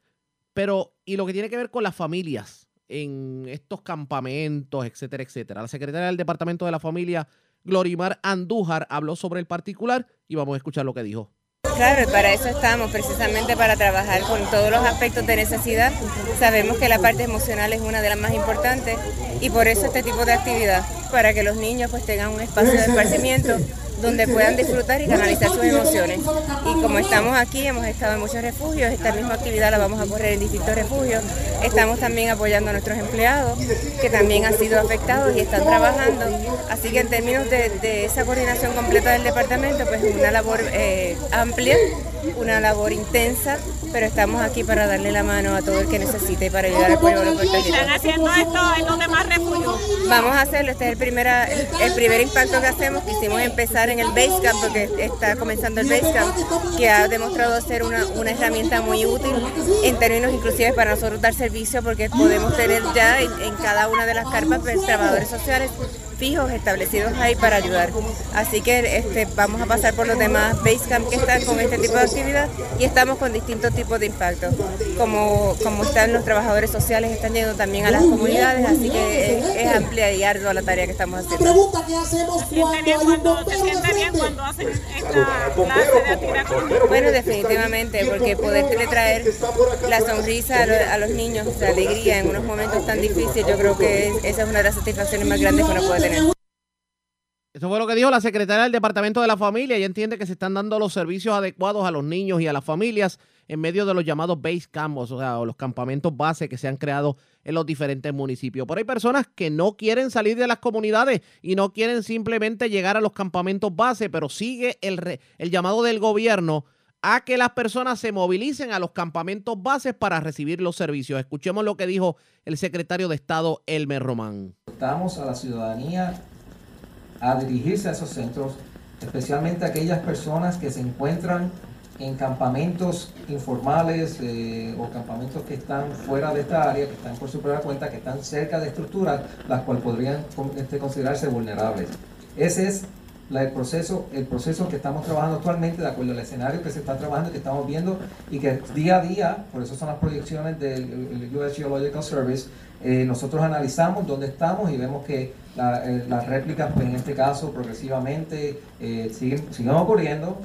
pero y lo que tiene que ver con las familias en estos campamentos, etcétera, etcétera? La secretaria del Departamento de la Familia, Glorimar Andújar, habló sobre el particular y vamos a escuchar lo que dijo. Claro, para eso estamos, precisamente para trabajar con todos los aspectos de necesidad. Sabemos que la parte emocional es una de las más importantes y por eso este tipo de actividad, para que los niños pues tengan un espacio de esparcimiento donde puedan disfrutar y canalizar sus emociones. Y como estamos aquí, hemos estado en muchos refugios, esta misma actividad la vamos a correr en distintos refugios. Estamos también apoyando a nuestros empleados, que también han sido afectados y están trabajando. Así que en términos de, esa coordinación completa del departamento, pues una labor eh, amplia, una labor intensa, pero estamos aquí para darle la mano a todo el que necesite para ayudar al pueblo de Puerto ¿Están haciendo esto en los demás refugios? Vamos a hacerlo, este es el, primera, el, primer impacto que hacemos, quisimos empezar en el Base Camp, porque está comenzando el Base Camp, que ha demostrado ser una, una herramienta muy útil en términos inclusive para nosotros dar servicio, porque podemos tener ya en, cada una de las carpas pues, trabajadores sociales fijos establecidos ahí para ayudar. Así que este, vamos a pasar por los demás Basecamp que están con este tipo de actividad y estamos con distintos tipos de impactos. Como, como están los trabajadores sociales, están yendo también a las comunidades, así que es, amplia y ardua la tarea que estamos haciendo. Pregunta que hacemos cuando ¿Te siente bien cuando hacen esta clase de actividad Bueno, definitivamente, porque poder traer la sonrisa a, los niños, la alegría en unos momentos tan difíciles, yo creo que esa es una de las satisfacciones más grandes que uno puede eso fue lo que dijo la secretaria del Departamento de la Familia. Ella entiende que se están dando los servicios adecuados a los niños y a las familias en medio de los llamados base camps, o sea, los campamentos base que se han creado en los diferentes municipios. Pero hay personas que no quieren salir de las comunidades y no quieren simplemente llegar a los campamentos base, pero sigue el, el llamado del gobierno a que las personas se movilicen a los campamentos bases para recibir los servicios. Escuchemos lo que dijo el secretario de Estado, Elmer Román. Estamos a la ciudadanía a dirigirse a esos centros, especialmente aquellas personas que se encuentran en campamentos informales eh, o campamentos que están fuera de esta área, que están por su propia cuenta, que están cerca de estructuras, las cuales podrían este, considerarse vulnerables. Ese es el proceso, el proceso que estamos trabajando actualmente, de acuerdo al escenario que se está trabajando, que estamos viendo y que día a día, por eso son las proyecciones del US Geological Service, eh, nosotros analizamos dónde estamos y vemos que eh, las réplicas, pues, en este caso, progresivamente eh, siguen, siguen ocurriendo.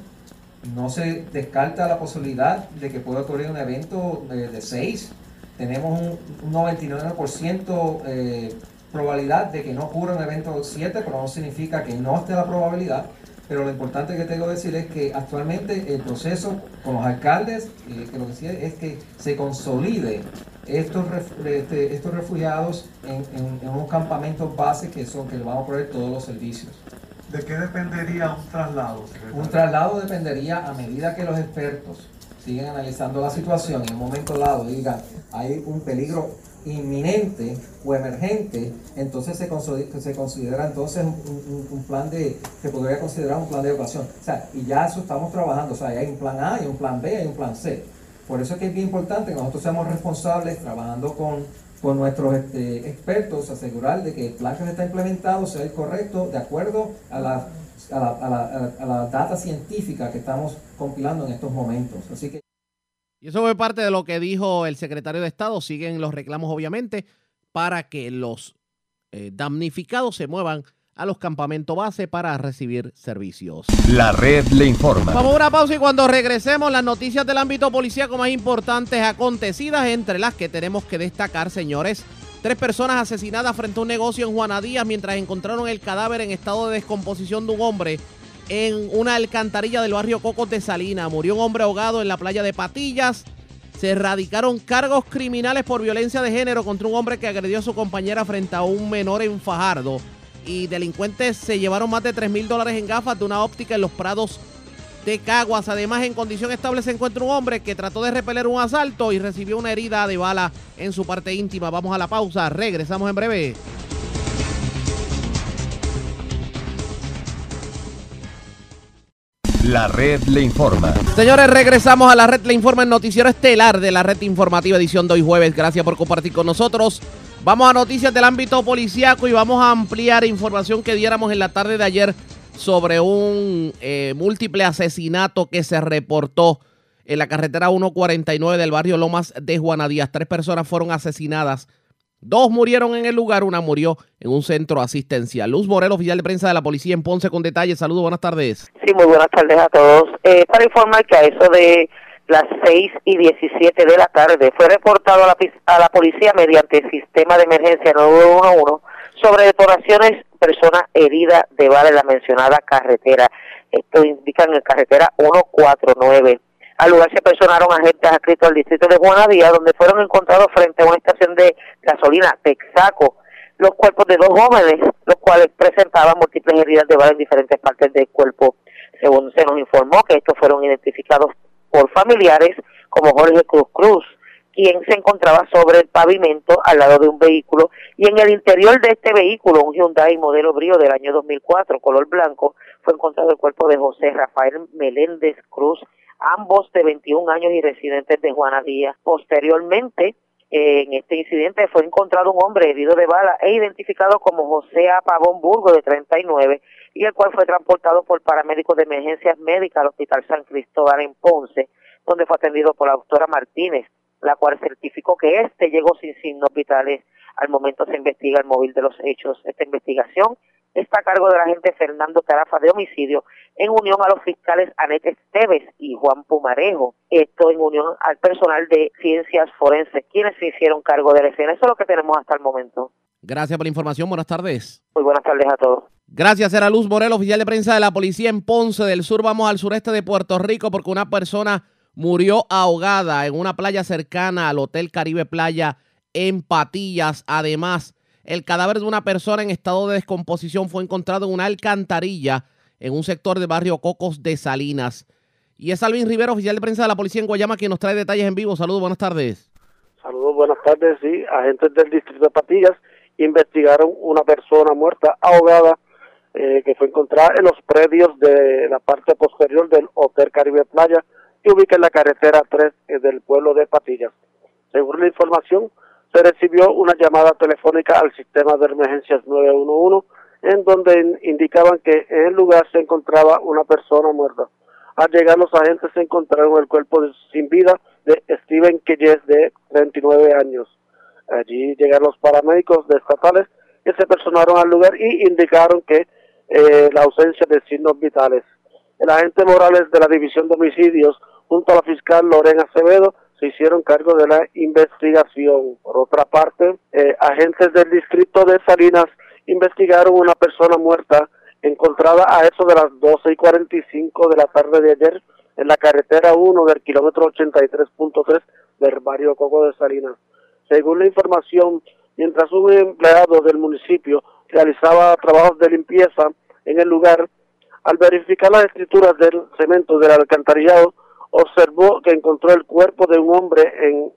No se descarta la posibilidad de que pueda ocurrir un evento de 6. Tenemos un, un 99% probabilidad de que no ocurra un evento 7, pero no significa que no esté la probabilidad. Pero lo importante que tengo que decir es que actualmente el proceso con los alcaldes, que lo que es que se consolide estos, este, estos refugiados en, en, unos campamentos base que son que le vamos a poner todos los servicios. ¿De qué dependería un traslado? Un traslado dependería a medida que los expertos siguen analizando la situación y en un momento dado digan hay un peligro inminente o emergente, entonces se, se considera entonces un, plan de, se podría considerar un plan de evacuación. O sea, y ya eso estamos trabajando, o sea, hay un plan A, hay un plan B, hay un plan C. Por eso es que es bien importante que nosotros seamos responsables trabajando con, con nuestros este, expertos, asegurar de que el plan que se está implementado sea el correcto de acuerdo a la, a la, a la, a la data científica que estamos compilando en estos momentos. Así que y eso fue parte de lo que dijo el secretario de Estado. Siguen los reclamos, obviamente, para que los eh, damnificados se muevan a los campamentos base para recibir servicios. La red le informa. Vamos a una pausa y cuando regresemos las noticias del ámbito policíaco más importantes acontecidas, entre las que tenemos que destacar, señores. Tres personas asesinadas frente a un negocio en Juanadías mientras encontraron el cadáver en estado de descomposición de un hombre en una alcantarilla del barrio Cocos de Salina. Murió un hombre ahogado en la playa de Patillas. Se erradicaron cargos criminales por violencia de género contra un hombre que agredió a su compañera frente a un menor en Fajardo. Y delincuentes se llevaron más de 3 mil dólares en gafas de una óptica en los prados de Caguas. Además, en condición estable se encuentra un hombre que trató de repeler un asalto y recibió una herida de bala en su parte íntima. Vamos a la pausa. Regresamos en breve. La red le informa. Señores, regresamos a la red le informa, el noticiero estelar de la red informativa edición de hoy jueves. Gracias por compartir con nosotros. Vamos a noticias del ámbito policiaco y vamos a ampliar información que diéramos en la tarde de ayer sobre un eh, múltiple asesinato que se reportó en la carretera 149 del barrio Lomas de Juanadías. Tres personas fueron asesinadas Dos murieron en el lugar, una murió en un centro asistencial. Luz Morel, oficial de prensa de la policía en Ponce con detalles. Saludos, buenas tardes. Sí, muy buenas tardes a todos. Eh, para informar que a eso de las 6 y 17 de la tarde fue reportado a la, a la policía mediante el sistema de emergencia 911 sobre detonaciones personas heridas de bala en la mencionada carretera. Esto indica en la carretera 149. Al lugar se personaron agentes adscritos al distrito de Juanadía, donde fueron encontrados frente a una estación de gasolina Texaco los cuerpos de dos jóvenes, los cuales presentaban múltiples heridas de bala en diferentes partes del cuerpo. Según se nos informó que estos fueron identificados por familiares como Jorge Cruz Cruz, quien se encontraba sobre el pavimento al lado de un vehículo y en el interior de este vehículo, un Hyundai modelo Brio del año 2004, color blanco, fue encontrado el cuerpo de José Rafael Meléndez Cruz, ambos de 21 años y residentes de Juana Díaz. Posteriormente, en este incidente fue encontrado un hombre herido de bala e identificado como José Apagón Burgo de 39 y el cual fue transportado por paramédicos de emergencias médicas al Hospital San Cristóbal en Ponce, donde fue atendido por la doctora Martínez la cual certificó que este llegó sin signos vitales. Al momento se investiga el móvil de los hechos. Esta investigación está a cargo del agente Fernando Carafa de homicidio en unión a los fiscales Anette Esteves y Juan Pumarejo. Esto en unión al personal de ciencias forenses, quienes se hicieron cargo de la escena. Eso es lo que tenemos hasta el momento. Gracias por la información. Buenas tardes. Muy buenas tardes a todos. Gracias, era Luz Morel, oficial de prensa de la policía en Ponce del Sur. Vamos al sureste de Puerto Rico porque una persona murió ahogada en una playa cercana al Hotel Caribe Playa en Patillas. Además, el cadáver de una persona en estado de descomposición fue encontrado en una alcantarilla en un sector del barrio Cocos de Salinas. Y es Alvin Rivera, oficial de prensa de la policía en Guayama, quien nos trae detalles en vivo. Saludos, buenas tardes. Saludos, buenas tardes. Sí, agentes del distrito de Patillas investigaron una persona muerta ahogada eh, que fue encontrada en los predios de la parte posterior del Hotel Caribe Playa que ubica en la carretera 3 eh, del pueblo de Patillas. Según la información, se recibió una llamada telefónica al sistema de emergencias 911 en donde indicaban que en el lugar se encontraba una persona muerta. Al llegar los agentes se encontraron el cuerpo sin vida de Steven Keyes de 39 años. Allí llegaron los paramédicos estatales que se personaron al lugar y indicaron que eh, la ausencia de signos vitales. El agente Morales de la División de Homicidios junto a la fiscal Lorena Acevedo, se hicieron cargo de la investigación. Por otra parte, eh, agentes del distrito de Salinas investigaron una persona muerta encontrada a eso de las 12 y 45 de la tarde de ayer en la carretera 1 del kilómetro 83.3 del barrio Coco de Salinas. Según la información, mientras un empleado del municipio realizaba trabajos de limpieza en el lugar, al verificar las escrituras del cemento del alcantarillado, observó que encontró el cuerpo de un hombre, en,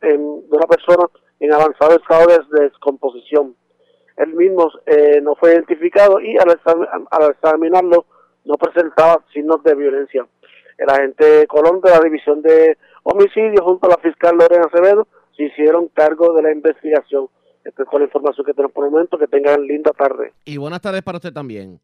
de una persona en avanzado estado de descomposición. Él mismo eh, no fue identificado y al, al, examinarlo no presentaba signos de violencia. El agente Colón de la División de Homicidios junto a la fiscal Lorena Acevedo se hicieron cargo de la investigación. Esta es toda la información que tenemos por el momento. Que tengan linda tarde. Y buenas tardes para usted también.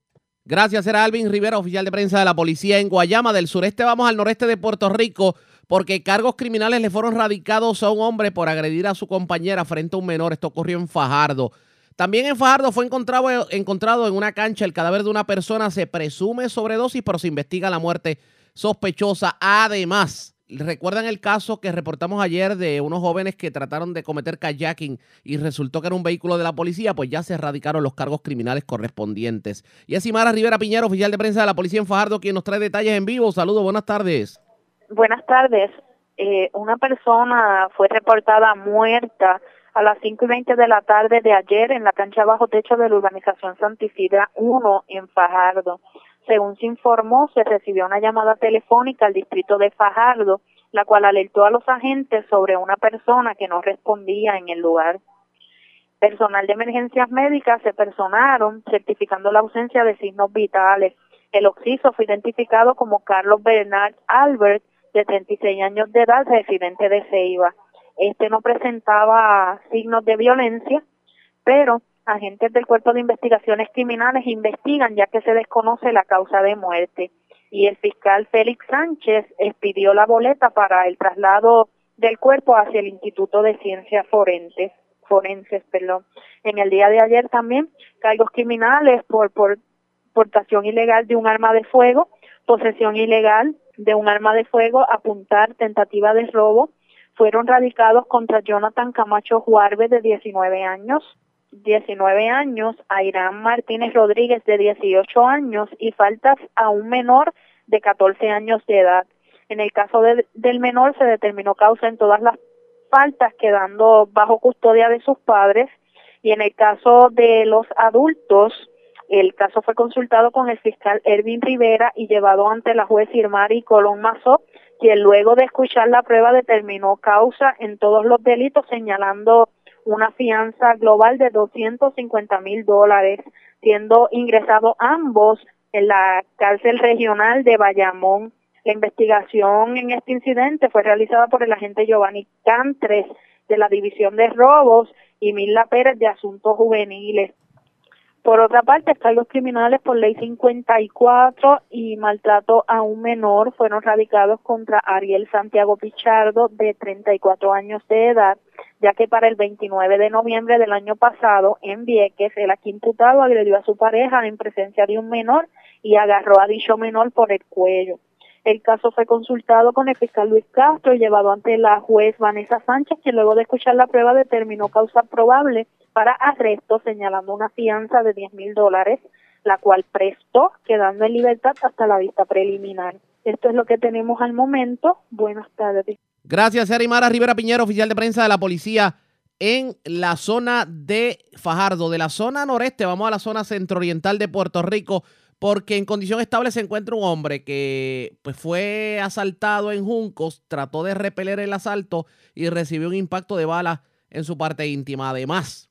Gracias, era Alvin Rivera, oficial de prensa de la policía en Guayama. Del sureste vamos al noreste de Puerto Rico porque cargos criminales le fueron radicados a un hombre por agredir a su compañera frente a un menor. Esto ocurrió en Fajardo. También en Fajardo fue encontrado, encontrado en una cancha el cadáver de una persona. Se presume sobredosis, pero se investiga la muerte sospechosa. Además, ¿Recuerdan el caso que reportamos ayer de unos jóvenes que trataron de cometer kayaking y resultó que era un vehículo de la policía? Pues ya se erradicaron los cargos criminales correspondientes. Y es Imara Rivera Piñero, oficial de prensa de la policía en Fajardo, quien nos trae detalles en vivo. Saludos, buenas tardes. Buenas tardes. Eh, una persona fue reportada muerta a las 5 y 20 de la tarde de ayer en la cancha bajo techo de la urbanización Santicidad 1 en Fajardo. Según se informó, se recibió una llamada telefónica al distrito de Fajardo, la cual alertó a los agentes sobre una persona que no respondía en el lugar. Personal de emergencias médicas se personaron certificando la ausencia de signos vitales. El occiso fue identificado como Carlos Bernard Albert, de 36 años de edad, residente de Ceiba. Este no presentaba signos de violencia, pero agentes del Cuerpo de Investigaciones Criminales investigan ya que se desconoce la causa de muerte y el fiscal Félix Sánchez expidió la boleta para el traslado del cuerpo hacia el Instituto de Ciencias Forenses. forenses, perdón. En el día de ayer también cargos criminales por, por portación ilegal de un arma de fuego, posesión ilegal de un arma de fuego, apuntar, tentativa de robo, fueron radicados contra Jonathan Camacho Juarbe de 19 años, 19 años, a Irán Martínez Rodríguez de 18 años y faltas a un menor de 14 años de edad. En el caso de- del menor se determinó causa en todas las faltas quedando bajo custodia de sus padres y en el caso de los adultos el caso fue consultado con el fiscal Ervin Rivera y llevado ante la juez Irmari Colón Mazó, quien luego de escuchar la prueba determinó causa en todos los delitos, señalando una fianza global de 250 mil dólares, siendo ingresados ambos en la cárcel regional de Bayamón. La investigación en este incidente fue realizada por el agente Giovanni Cantres de la División de Robos y Mila Pérez de Asuntos Juveniles. Por otra parte, cargos criminales por ley 54 y maltrato a un menor fueron radicados contra Ariel Santiago Pichardo, de 34 años de edad, ya que para el 29 de noviembre del año pasado, en Vieques, el aquí imputado agredió a su pareja en presencia de un menor y agarró a dicho menor por el cuello. El caso fue consultado con el fiscal Luis Castro y llevado ante la juez Vanessa Sánchez, que luego de escuchar la prueba determinó causa probable para arresto, señalando una fianza de 10 mil dólares, la cual prestó, quedando en libertad hasta la vista preliminar. Esto es lo que tenemos al momento. Buenas tardes. Gracias, Mara Rivera Piñero, oficial de prensa de la policía en la zona de Fajardo. De la zona noreste, vamos a la zona centro-oriental de Puerto Rico, porque en condición estable se encuentra un hombre que pues, fue asaltado en Juncos, trató de repeler el asalto y recibió un impacto de bala en su parte íntima. Además,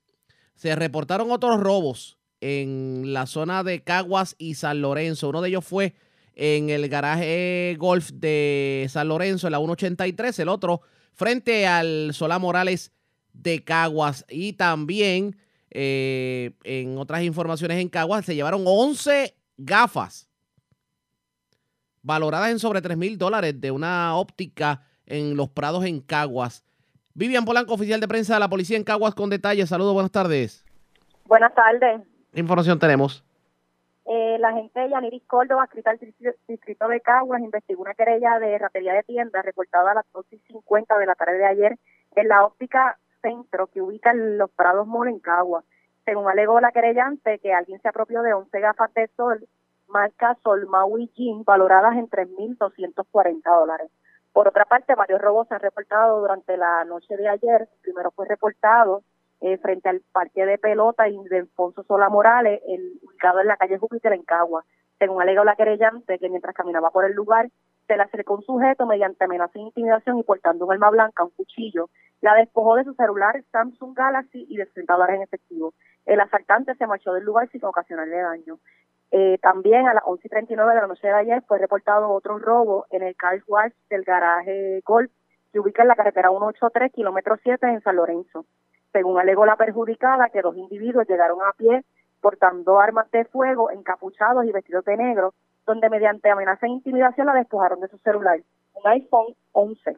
se reportaron otros robos en la zona de Caguas y San Lorenzo. Uno de ellos fue en el garaje golf de San Lorenzo, en la 183, el otro frente al Solá Morales de Caguas. Y también eh, en otras informaciones en Caguas se llevaron 11 gafas valoradas en sobre 3 mil dólares de una óptica en Los Prados en Caguas. Vivian Polanco, oficial de prensa de la policía en Caguas con detalles. Saludos, buenas tardes. Buenas tardes. ¿Qué información tenemos? Eh, la agente Yaniris Córdoba, adscrita al distrito, de Caguas, investigó una querella de ratería de tiendas reportada a las 12 y 50 de la tarde de ayer en la óptica centro que ubica en los Prados Mall en Caguas. Según alegó la querellante, que alguien se apropió de 11 gafas de sol marca Sol Maui Jean valoradas en 3.240 dólares. Por otra parte, varios robos se han reportado durante la noche de ayer. Primero fue reportado eh, frente al parque de pelota de Alfonso Sola Morales, el, ubicado en la calle Júpiter en Cagua. Según alegó la querellante, que mientras caminaba por el lugar, se le acercó un sujeto mediante amenaza e intimidación y portando un arma blanca, un cuchillo. La despojó de su celular Samsung Galaxy y de 60 dólares en efectivo. El asaltante se marchó del lugar sin ocasionarle daño. Eh, también a las 11 y 39 de la noche de ayer fue reportado otro robo en el car wash del garaje Golf que ubica en la carretera 183, kilómetro 7 en San Lorenzo. Según alegó la perjudicada, que dos individuos llegaron a pie portando armas de fuego, encapuchados y vestidos de negro, donde mediante amenaza e intimidación la despojaron de su celular, un iPhone 11.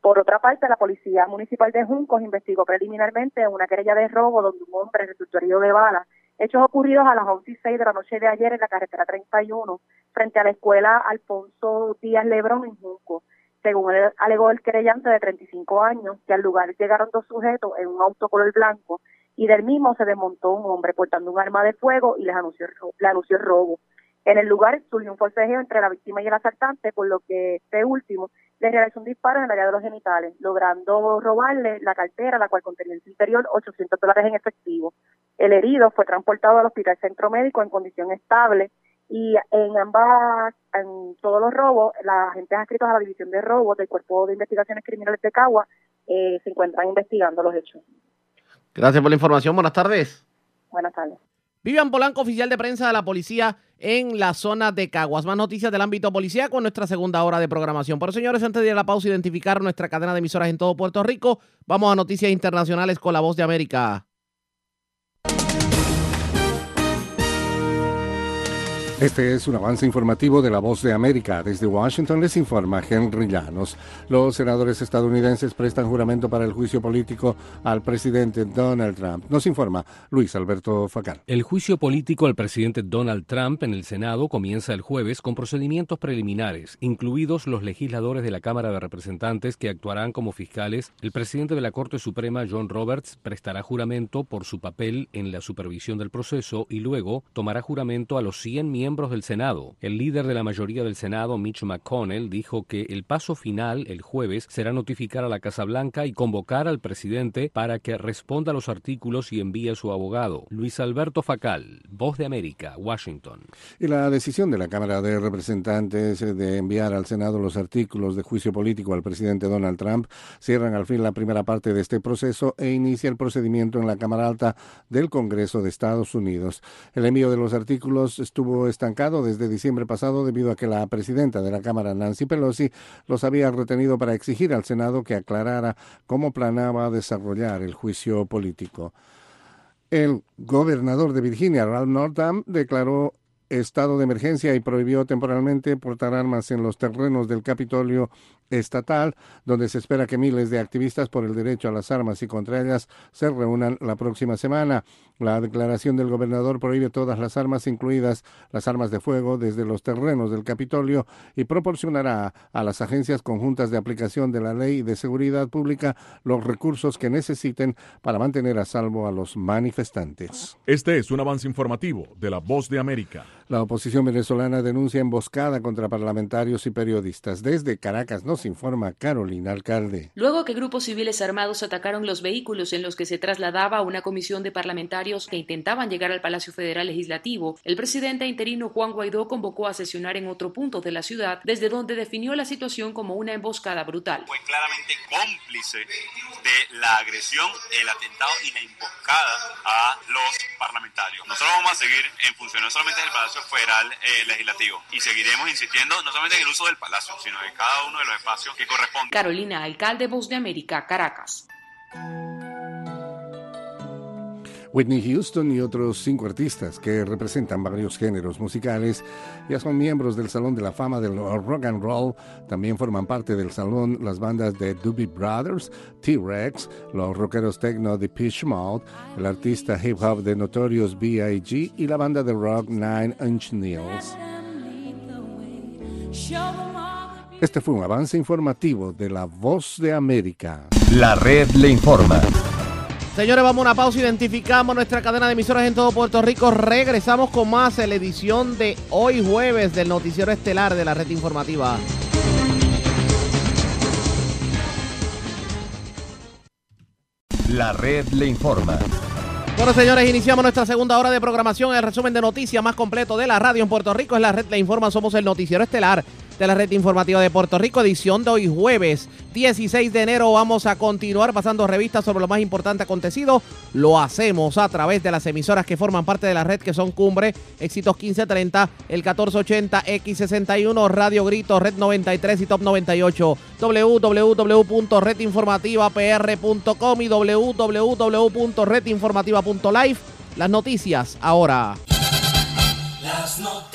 Por otra parte, la Policía Municipal de Juncos investigó preliminarmente una querella de robo donde un hombre resultó herido de bala hechos ocurridos a las 11 y 6 de la noche de ayer en la carretera 31, frente a la escuela Alfonso Díaz Lebrón en Junco. Según el, alegó el querellante de 35 años, que al lugar llegaron dos sujetos en un auto color blanco y del mismo se desmontó un hombre portando un arma de fuego y les le anunció el robo. En el lugar surgió un forcejeo entre la víctima y el asaltante, por lo que este último le realizó un disparo en el área de los genitales, logrando robarle la cartera, la cual contenía en su interior 800 dólares en efectivo. El herido fue transportado al Hospital Centro Médico en condición estable y en ambas, en todos los robos, las agentes adscritos a la División de Robos del Cuerpo de Investigaciones Criminales de Cagua eh, se encuentran investigando los hechos. Gracias por la información. Buenas tardes. Buenas tardes. Vivian Polanco, oficial de prensa de la policía en la zona de Caguas. Más noticias del ámbito policía con nuestra segunda hora de programación. Pero señores, antes de ir a la pausa, identificar nuestra cadena de emisoras en todo Puerto Rico, vamos a noticias internacionales con la voz de América. Este es un avance informativo de La Voz de América. Desde Washington les informa Henry Llanos. Los senadores estadounidenses prestan juramento para el juicio político al presidente Donald Trump. Nos informa Luis Alberto Facal. El juicio político al presidente Donald Trump en el Senado comienza el jueves con procedimientos preliminares, incluidos los legisladores de la Cámara de Representantes que actuarán como fiscales. El presidente de la Corte Suprema, John Roberts, prestará juramento por su papel en la supervisión del proceso y luego tomará juramento a los 100 miembros del Senado. El líder de la mayoría del Senado, Mitch McConnell, dijo que el paso final el jueves será notificar a la Casa Blanca y convocar al presidente para que responda a los artículos y envíe a su abogado. Luis Alberto Facal, Voz de América, Washington. Y la decisión de la Cámara de Representantes de enviar al Senado los artículos de juicio político al presidente Donald Trump cierran al fin la primera parte de este proceso e inicia el procedimiento en la Cámara Alta del Congreso de Estados Unidos. El envío de los artículos estuvo estancado desde diciembre pasado debido a que la presidenta de la Cámara, Nancy Pelosi, los había retenido para exigir al Senado que aclarara cómo planeaba desarrollar el juicio político. El gobernador de Virginia, Ralph Northam, declaró estado de emergencia y prohibió temporalmente portar armas en los terrenos del Capitolio estatal, donde se espera que miles de activistas por el derecho a las armas y contra ellas se reúnan la próxima semana. La declaración del gobernador prohíbe todas las armas, incluidas las armas de fuego, desde los terrenos del Capitolio y proporcionará a las agencias conjuntas de aplicación de la ley de seguridad pública los recursos que necesiten para mantener a salvo a los manifestantes. Este es un avance informativo de la Voz de América. La oposición venezolana denuncia emboscada contra parlamentarios y periodistas. Desde Caracas nos informa Carolina Alcalde. Luego que grupos civiles armados atacaron los vehículos en los que se trasladaba una comisión de parlamentarios que intentaban llegar al Palacio Federal Legislativo, el presidente interino Juan Guaidó convocó a sesionar en otro punto de la ciudad, desde donde definió la situación como una emboscada brutal. Fue claramente cómplice de la agresión, el atentado y la emboscada a los parlamentarios. Nosotros vamos a seguir en función no solamente del Palacio Federal eh, Legislativo y seguiremos insistiendo no solamente en el uso del Palacio, sino de cada uno de los que corresponden. Carolina, alcalde Voz de América, Caracas. Whitney Houston y otros cinco artistas que representan varios géneros musicales ya son miembros del Salón de la Fama del Rock and Roll. También forman parte del salón las bandas de Doobie Brothers, T-Rex, los rockeros techno de Pitch Mode, el artista hip hop de Notorious B.I.G. y la banda de rock Nine Inch Nails. Este fue un avance informativo de La Voz de América. La red le informa. Señores, vamos a una pausa. Identificamos nuestra cadena de emisoras en todo Puerto Rico. Regresamos con más en la edición de hoy jueves del Noticiero Estelar de la Red Informativa. La red le informa. Bueno, señores, iniciamos nuestra segunda hora de programación. El resumen de noticias más completo de la radio en Puerto Rico es la red Le Informa. Somos el Noticiero Estelar de la red informativa de Puerto Rico, edición de hoy jueves 16 de enero. Vamos a continuar pasando revistas sobre lo más importante acontecido. Lo hacemos a través de las emisoras que forman parte de la red, que son Cumbre, Éxitos 1530, el 1480, X61, Radio Grito, Red 93 y Top 98, www.redinformativapr.com y www.redinformativa.live. Las noticias ahora. Las noticias.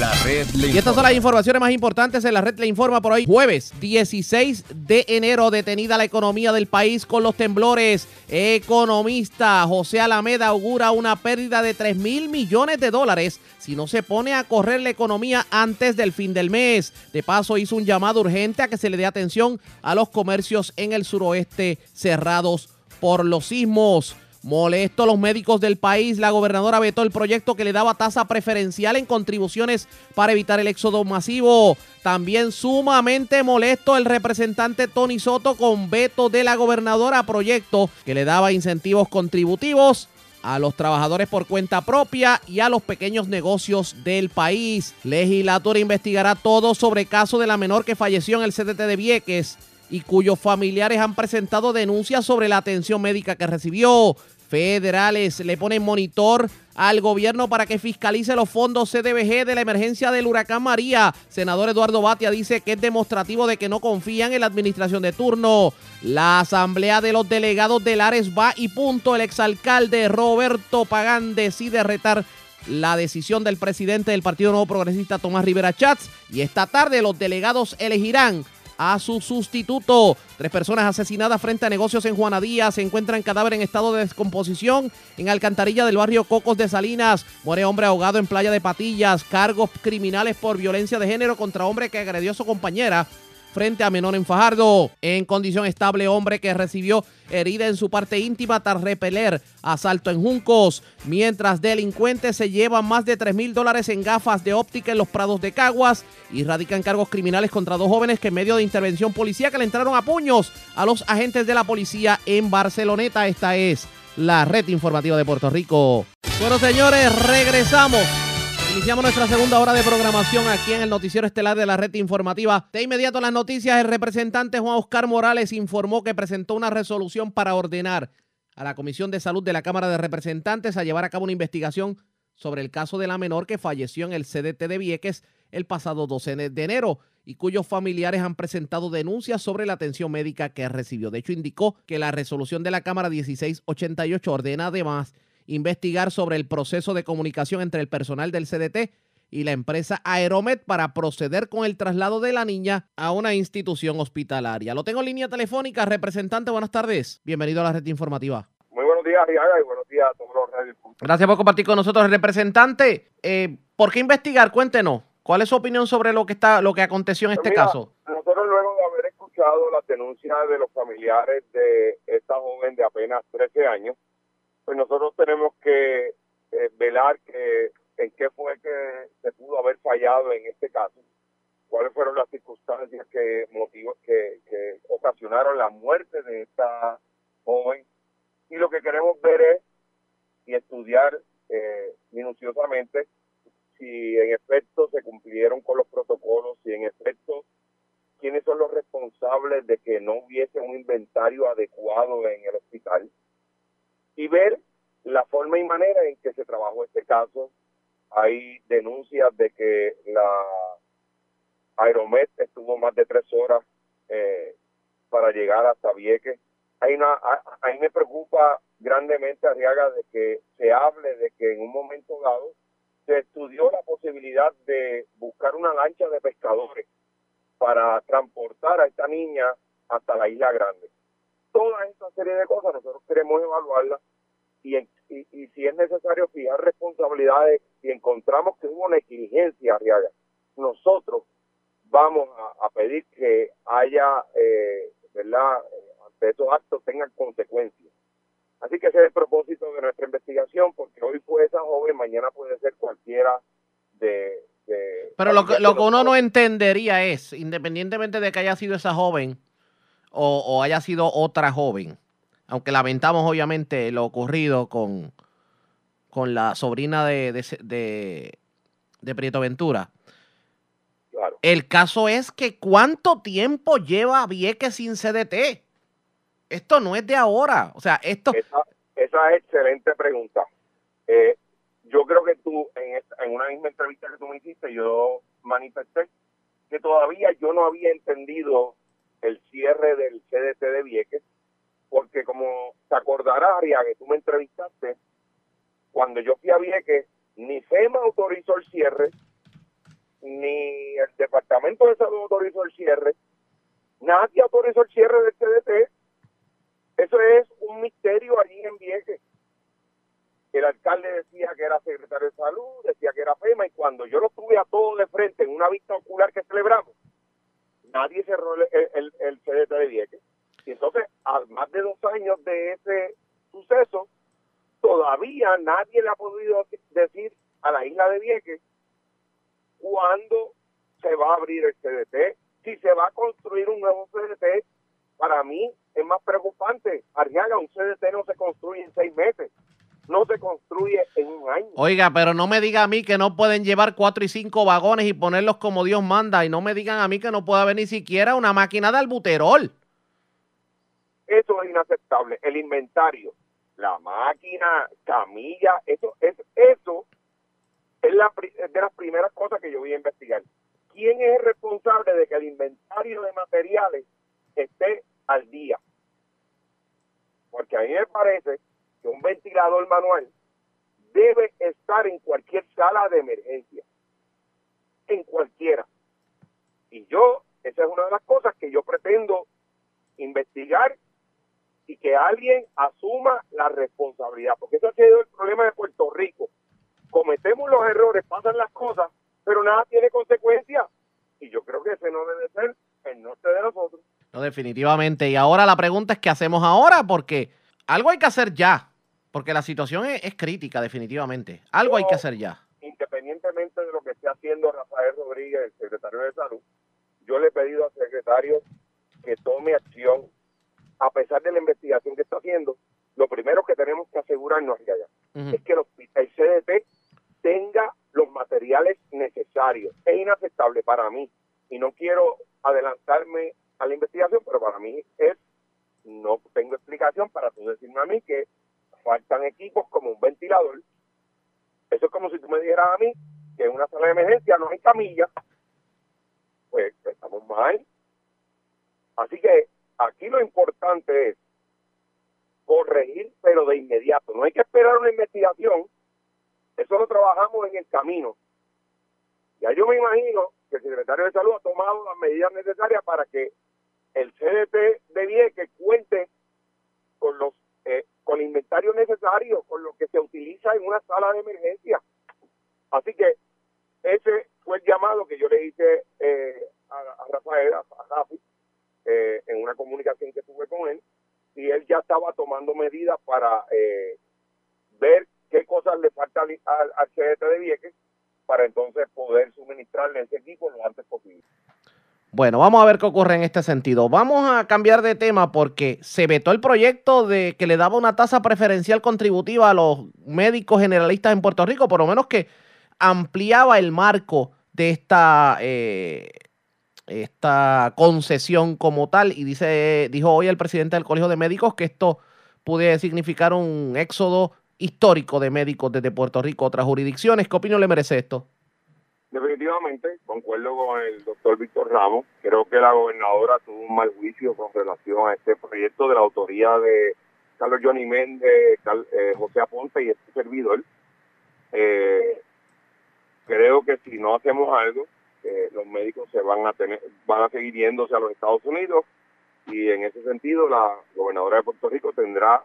La red le Y estas son las informaciones más importantes en la red le informa por hoy. Jueves 16 de enero, detenida la economía del país con los temblores. Economista José Alameda augura una pérdida de 3 mil millones de dólares si no se pone a correr la economía antes del fin del mes. De paso, hizo un llamado urgente a que se le dé atención a los comercios en el suroeste cerrados por los sismos. Molesto a los médicos del país, la gobernadora vetó el proyecto que le daba tasa preferencial en contribuciones para evitar el éxodo masivo. También sumamente molesto el representante Tony Soto con veto de la gobernadora proyecto que le daba incentivos contributivos a los trabajadores por cuenta propia y a los pequeños negocios del país. Legislatura investigará todo sobre caso de la menor que falleció en el CDT de Vieques y cuyos familiares han presentado denuncias sobre la atención médica que recibió. Federales le ponen monitor al gobierno para que fiscalice los fondos CDBG de la emergencia del huracán María. Senador Eduardo Batia dice que es demostrativo de que no confían en la administración de turno. La asamblea de los delegados del Ares va y punto. El exalcalde Roberto Pagán decide retar la decisión del presidente del Partido Nuevo Progresista, Tomás Rivera Chats, y esta tarde los delegados elegirán a su sustituto. Tres personas asesinadas frente a negocios en Juanadía. Se encuentran cadáver en estado de descomposición en Alcantarilla del barrio Cocos de Salinas. Muere hombre ahogado en Playa de Patillas. Cargos criminales por violencia de género contra hombre que agredió a su compañera frente a menor en Fajardo. En condición estable, hombre que recibió herida en su parte íntima tras repeler asalto en Juncos. Mientras delincuentes se llevan más de 3 mil dólares en gafas de óptica en los prados de Caguas y radican cargos criminales contra dos jóvenes que en medio de intervención policíaca le entraron a puños a los agentes de la policía en Barceloneta. Esta es la red informativa de Puerto Rico. Bueno, señores, regresamos. Iniciamos nuestra segunda hora de programación aquí en el noticiero estelar de la red informativa. De inmediato las noticias, el representante Juan Oscar Morales informó que presentó una resolución para ordenar a la Comisión de Salud de la Cámara de Representantes a llevar a cabo una investigación sobre el caso de la menor que falleció en el CDT de Vieques el pasado 12 de enero y cuyos familiares han presentado denuncias sobre la atención médica que recibió. De hecho, indicó que la resolución de la Cámara 1688 ordena además investigar sobre el proceso de comunicación entre el personal del CDT y la empresa Aeromet para proceder con el traslado de la niña a una institución hospitalaria. Lo tengo en línea telefónica. Representante, buenas tardes. Bienvenido a la red informativa. Muy buenos días, Riaga, y buenos días a todos los. Gracias por compartir con nosotros, representante. Eh, ¿Por qué investigar? Cuéntenos. ¿Cuál es su opinión sobre lo que está, lo que aconteció en Pues este mira, caso? Nosotros luego de haber escuchado las denuncias de los familiares de esta joven de apenas 13 años, pues nosotros tenemos que eh, velar que en qué fue que se pudo haber fallado en este caso, cuáles fueron las circunstancias que motivó, que, que ocasionaron la muerte de esta joven. Y lo que queremos ver es y estudiar eh, minuciosamente si en efecto se cumplieron con los protocolos, si en efecto quiénes son los responsables de que no hubiese un inventario adecuado en el hospital y ver la forma y manera en que se trabajó este caso. Hay denuncias de que la Aeromet estuvo más de tres horas eh, para llegar hasta Vieques. Hay una, a, mí me preocupa grandemente, Arriaga, de que se hable de que en un momento dado se estudió la posibilidad de buscar una lancha de pescadores para transportar a esta niña hasta la isla grande. Toda esta serie de cosas nosotros queremos evaluarla y, y, y si es necesario fijar responsabilidades y encontramos que hubo negligencia, Arriaga, nosotros vamos a, a pedir que haya, eh, ¿verdad?, eh, ante esos actos tengan consecuencias. Así que ese es el propósito de nuestra investigación, porque hoy fue esa joven, mañana puede ser cualquiera de... de Pero lo que, lo que uno no entendería es, independientemente de que haya sido esa joven o, o haya sido otra joven, aunque lamentamos obviamente lo ocurrido con, con la sobrina de, de, de, de Prieto Ventura. El caso es que cuánto tiempo lleva Vieques sin CDT. Esto no es de ahora. O sea, esto... Esa, esa es excelente pregunta. Eh, yo creo que tú, en, esta- en una misma entrevista que tú me hiciste, yo manifesté que todavía yo no había entendido el cierre del CDT de Vieques, porque como te acordarás, que tú me entrevistaste, cuando yo fui a Vieques, ni FEMA autorizó el cierre, ni el Departamento de Salud autorizó el cierre, nadie autorizó el cierre del CDT. Eso es un misterio allí en Vieques. El alcalde decía que era secretario de salud, decía que era FEMA, y cuando yo lo tuve a todo de frente en una vista ocular que celebramos, nadie cerró el, el, CDT de Vieques. Y entonces, a más de dos años de ese suceso, todavía nadie le ha podido decir a la isla de Vieques cuándo se va a abrir el CDT, si se va a construir un nuevo CDT. Para mí es más preocupante. Arriaga, un CDT no se construye en seis meses, no se construye en un año. Oiga, pero no me diga a mí que no pueden llevar cuatro y cinco vagones y ponerlos como Dios manda. Y no me digan a mí que no puede haber ni siquiera una máquina de albuterol. Eso es inaceptable. El inventario, la máquina, camilla, eso es eso es, la, es de las primeras cosas que yo voy a investigar. ¿Quién es el responsable de que el inventario de materiales esté al día? Porque a mí me parece que un ventilador manual debe estar en cualquier sala de emergencia, en cualquiera. Y yo, esa es una de las cosas que yo pretendo investigar y que alguien asuma la responsabilidad, porque eso ha sido el problema de Puerto Rico. Cometemos los errores, pasan las cosas, pero nada tiene consecuencias. Y yo creo que ese no debe ser el norte de nosotros. No, definitivamente. Y ahora la pregunta es qué hacemos ahora, porque algo hay que hacer ya, porque la situación es, es crítica, definitivamente. Algo hay que hacer ya. Independientemente de lo que esté haciendo Rafael Rodríguez, el secretario de Salud, yo le he pedido al secretario que tome acción, a pesar de la investigación que está haciendo. Lo primero que tenemos que asegurarnos allá es que el, hospital- el CDT tenga los materiales necesarios. Es inaceptable para mí, y no quiero adelantarme a la investigación, pero para mí es, no tengo explicación para tú decirme a mí que faltan equipos como un ventilador. Eso es como si tú me dijeras a mí que en una sala de emergencia no hay camilla. Pues estamos mal. Así que aquí lo importante es corregir, pero de inmediato. No hay que esperar una investigación. Eso lo trabajamos en el camino. Ya yo me imagino que el secretario de Salud ha tomado las medidas necesarias para que el CDT de Vieques cuente con los eh, con el inventario necesario, con lo que se utiliza en una sala de emergencia. Así que ese fue el llamado que yo le hice eh, a, a Rafael, a, Rafi, eh, en una comunicación que tuve con él, y él ya estaba tomando medidas para eh, ver qué cosas le faltan al, al, al CDT de Vieques para entonces poder suministrarle ese equipo lo antes posible. Bueno, vamos a ver qué ocurre en este sentido. Vamos a cambiar de tema porque se vetó el proyecto de que le daba una tasa preferencial contributiva a los médicos generalistas en Puerto Rico, por lo menos que ampliaba el marco de esta, eh, esta concesión como tal. Y dice, dijo hoy el presidente del Colegio de Médicos que esto puede significar un éxodo histórico de médicos desde Puerto Rico a otras jurisdicciones. ¿Qué opinión le merece esto? Definitivamente, concuerdo con el doctor Víctor Ramos. Creo que la gobernadora tuvo un mal juicio con relación a este proyecto de la autoría de Carlos Johnny Méndez, eh, José Aponte y este servidor. Eh, creo que si no hacemos algo, eh, los médicos se van a tener, van a seguir yéndose a los Estados Unidos y en ese sentido la gobernadora de Puerto Rico tendrá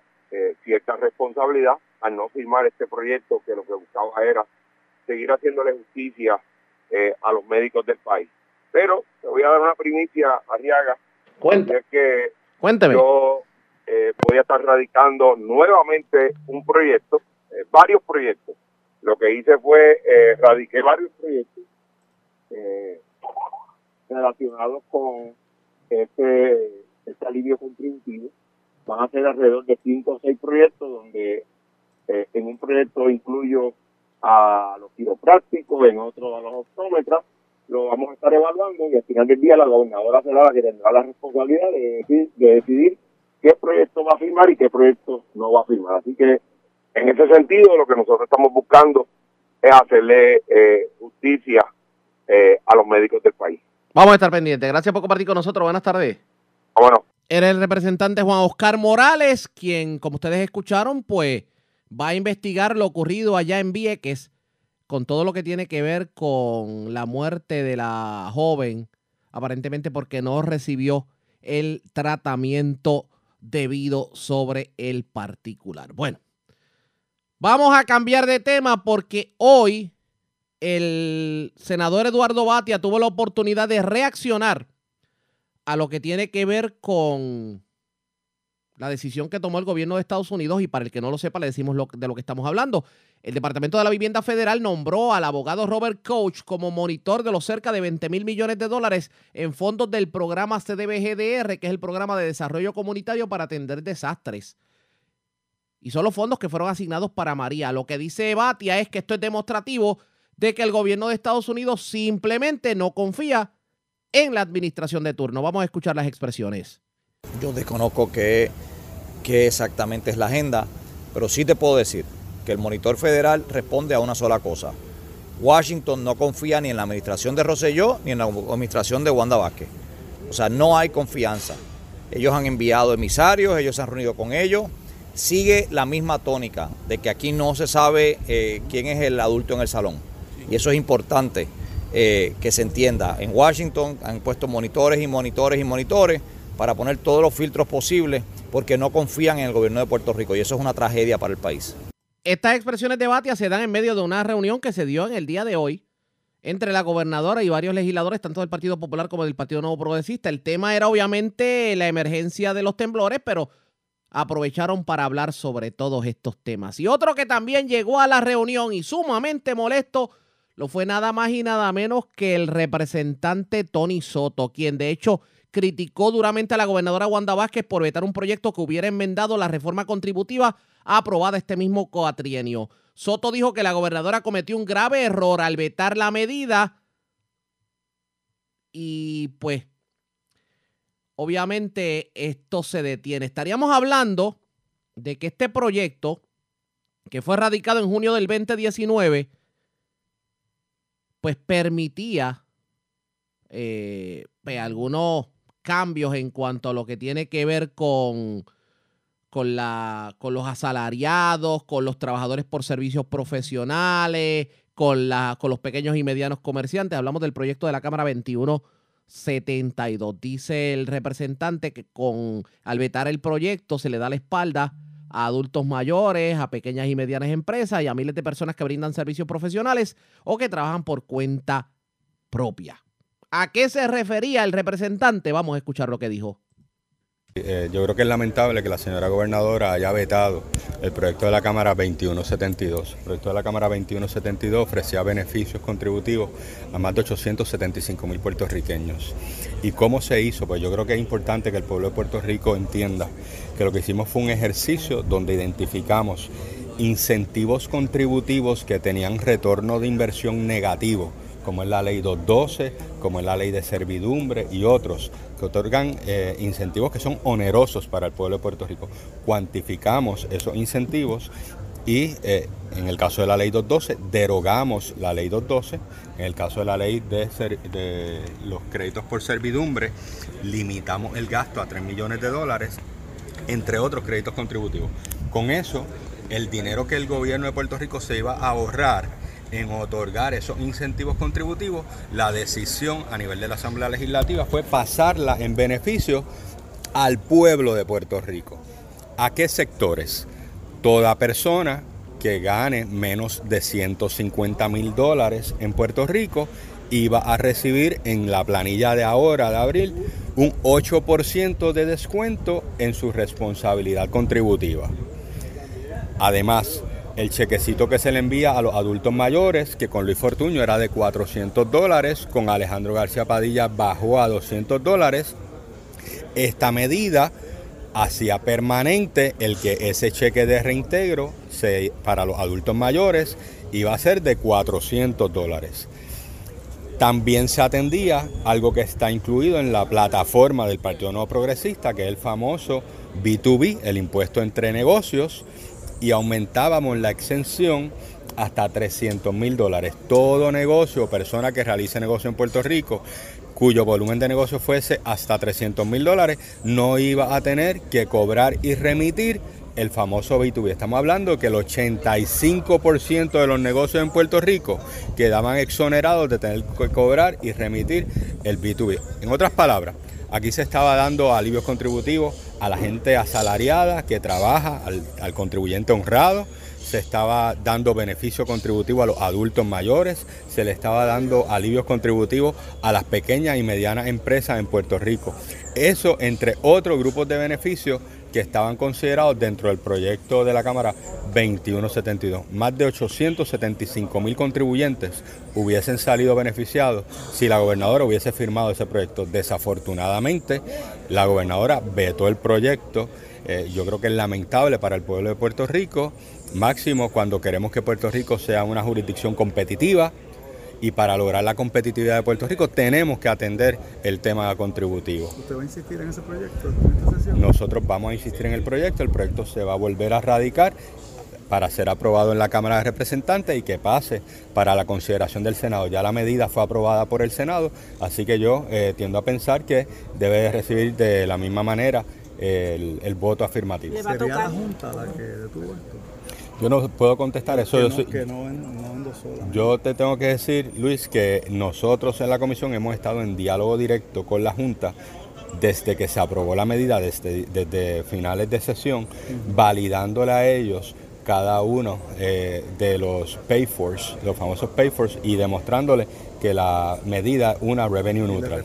cierta responsabilidad al no firmar este proyecto que lo que buscaba era seguir haciéndole justicia eh, a los médicos del país. Pero te voy a dar una primicia, Arriaga. Cuenta. y Es que Cuénteme. yo eh, voy a estar radicando nuevamente un proyecto, eh, varios proyectos. Lo que hice fue radiqué varios proyectos relacionados con este, este alivio contributivo. Van a ser alrededor de cinco o seis proyectos donde en un proyecto incluyo a los quiroprácticos, en otro a los optómetras, lo vamos a estar evaluando y al final del día la gobernadora será la que tendrá la responsabilidad de, decir- de decidir qué proyecto va a firmar y qué proyecto no va a firmar. Así que en ese sentido lo que nosotros estamos buscando es hacerle eh, justicia eh, a los médicos del país. Vamos a estar pendientes. Gracias por compartir con nosotros. Buenas tardes. Bueno. Era el representante Juan Oscar Morales, quien, como ustedes escucharon, pues va a investigar lo ocurrido allá en Vieques con todo lo que tiene que ver con la muerte de la joven, aparentemente porque no recibió el tratamiento debido sobre el particular. Bueno, vamos a cambiar de tema porque hoy el senador Eduardo Batia tuvo la oportunidad de reaccionar a lo que tiene que ver con la decisión que tomó el gobierno de Estados Unidos y para el que no lo sepa le decimos de lo que estamos hablando. El Departamento de la Vivienda Federal nombró al abogado Robert Coach como monitor de los cerca de 20 mil millones de dólares en fondos del programa CDBGDR, que es el programa de desarrollo comunitario para atender desastres. Y son los fondos que fueron asignados para María. Lo que dice Batia es que esto es demostrativo de que el gobierno de Estados Unidos simplemente no confía en la administración de turno. Vamos a escuchar las expresiones. Yo desconozco qué, exactamente es la agenda, pero sí te puedo decir que el monitor federal responde a una sola cosa. Washington no confía ni en la administración de Rosselló ni en la administración de Wanda Vázquez. O sea, no hay confianza. Ellos han enviado emisarios, ellos se han reunido con ellos, sigue la misma tónica de que aquí no se sabe eh, quién es el adulto en el salón. Y eso es importante eh, que se entienda. En Washington han puesto monitores y monitores y monitores para poner todos los filtros posibles porque no confían en el gobierno de Puerto Rico y eso es una tragedia para el país. Estas expresiones de Batia se dan en medio de una reunión que se dio en el día de hoy entre la gobernadora y varios legisladores, tanto del Partido Popular como del Partido Nuevo Progresista. El tema era obviamente la emergencia de los temblores, pero aprovecharon para hablar sobre todos estos temas. Y otro que también llegó a la reunión y sumamente molesto lo fue nada más y nada menos que el representante Tony Soto, quien de hecho criticó duramente a la gobernadora Wanda Vázquez por vetar un proyecto que hubiera enmendado la reforma contributiva aprobada este mismo coatrienio. Soto dijo que la gobernadora cometió un grave error al vetar la medida y pues obviamente esto se detiene. Estaríamos hablando de que este proyecto, que fue radicado en junio del 2019, pues permitía eh, pues, algunos cambios en cuanto a lo que tiene que ver con, con, la, con los asalariados, con los trabajadores por servicios profesionales, con, la, con los pequeños y medianos comerciantes. Hablamos del proyecto de la Cámara 2172. Dice el representante que con al vetar el proyecto se le da la espalda a adultos mayores, a pequeñas y medianas empresas y a miles de personas que brindan servicios profesionales o que trabajan por cuenta propia. ¿A qué se refería el representante? Vamos a escuchar lo que dijo. Eh, yo creo que es lamentable que la señora gobernadora haya vetado el proyecto de la Cámara 2172. El proyecto de la Cámara 2172 ofrecía beneficios contributivos a más de 875 mil puertorriqueños. ¿Y cómo se hizo? Pues yo creo que es importante que el pueblo de Puerto Rico entienda que lo que hicimos fue un ejercicio donde identificamos incentivos contributivos que tenían retorno de inversión negativo como es la ley 212, como es la ley de servidumbre y otros, que otorgan eh, incentivos que son onerosos para el pueblo de Puerto Rico. Cuantificamos esos incentivos y eh, en el caso de la ley 212 derogamos la ley 212, en el caso de la ley de, de los créditos por servidumbre limitamos el gasto a 3 millones de dólares, entre otros créditos contributivos. Con eso, el dinero que el gobierno de Puerto Rico se iba a ahorrar en otorgar esos incentivos contributivos, la decisión a nivel de la Asamblea Legislativa fue pasarla en beneficio al pueblo de Puerto Rico. ¿A qué sectores? Toda persona que gane menos de 150 mil dólares en Puerto Rico iba a recibir en la planilla de ahora, de abril, un 8% de descuento en su responsabilidad contributiva. Además, el chequecito que se le envía a los adultos mayores, que con Luis Fortuño era de 400 dólares, con Alejandro García Padilla bajó a 200 dólares. Esta medida hacía permanente el que ese cheque de reintegro para los adultos mayores iba a ser de 400 dólares. También se atendía algo que está incluido en la plataforma del Partido Nuevo Progresista, que es el famoso B2B, el impuesto entre negocios, y aumentábamos la exención hasta 300 mil dólares. Todo negocio o persona que realice negocio en Puerto Rico cuyo volumen de negocio fuese hasta 300 mil dólares, no iba a tener que cobrar y remitir el famoso B2B. Estamos hablando que el 85% de los negocios en Puerto Rico quedaban exonerados de tener que cobrar y remitir el B2B. En otras palabras, aquí se estaba dando alivios contributivos a la gente asalariada que trabaja, al, contribuyente honrado, se estaba dando beneficio contributivo a los adultos mayores, se le estaba dando alivios contributivos a las pequeñas y medianas empresas en Puerto Rico. Eso entre otros grupos de beneficios que estaban considerados dentro del proyecto de la Cámara 2172. Más de 875 mil contribuyentes hubiesen salido beneficiados si la gobernadora hubiese firmado ese proyecto. Desafortunadamente, la gobernadora vetó el proyecto. Eh, yo creo que es lamentable para el pueblo de Puerto Rico, máximo cuando queremos que Puerto Rico sea una jurisdicción competitiva, y para lograr la competitividad de Puerto Rico tenemos que atender el tema contributivo. ¿Usted va a insistir en ese proyecto? Nosotros vamos a insistir en el proyecto, el proyecto se va a volver a radicar para ser aprobado en la Cámara de Representantes y que pase para la consideración del Senado. Ya la medida fue aprobada por el Senado, así que yo eh, tiendo a pensar que debe recibir de la misma manera el, el voto afirmativo. ¿Sería la Junta la que detuvo esto? Yo no puedo contestar eso. Que Yo, no, soy- que no, en- no endosó la- yo te tengo que decir, Luis, que nosotros en la comisión hemos estado en diálogo directo con la Junta desde que se aprobó la medida, desde, desde finales de sesión, validándole a ellos cada uno eh, de los pay fors, los famosos pay fors, y demostrándole que la medida es una revenue neutral.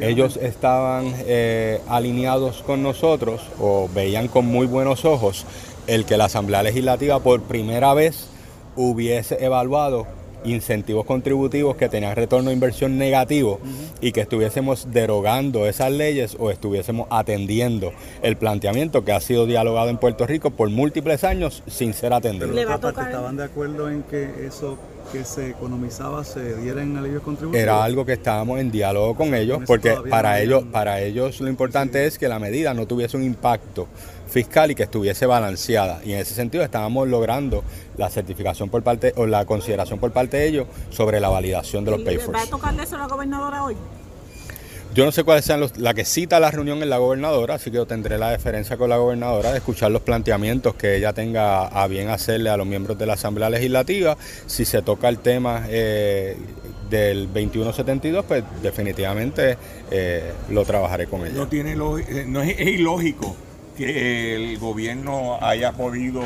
Ellos estaban eh, alineados con nosotros o veían con muy buenos ojos el que la Asamblea Legislativa por primera vez hubiese evaluado incentivos contributivos que tenían retorno de inversión negativo y que estuviésemos derogando esas leyes o estuviésemos atendiendo el planteamiento que ha sido dialogado en Puerto Rico por múltiples años sin ser atendido. Pero otra parte, ¿estaban de acuerdo en que eso que se economizaba se diera en alivios contributivos? Era algo que estábamos en diálogo con ellos, porque para no ellos, para ellos lo importante es que la medida no tuviese un impacto fiscal y que estuviese balanceada. Y en ese sentido estábamos logrando la certificación por parte o la consideración por parte de ellos sobre la validación de los pay ¿Va a tocarle eso la gobernadora hoy? Yo no sé cuáles sean los, la que cita la reunión en la gobernadora, así que yo tendré la deferencia con la gobernadora de escuchar los planteamientos que ella tenga a bien hacerle a los miembros de la Asamblea Legislativa. Si se toca el tema eh, del 2172, pues definitivamente eh, lo trabajaré con ella. No, tiene eh, no es ilógico que el gobierno haya podido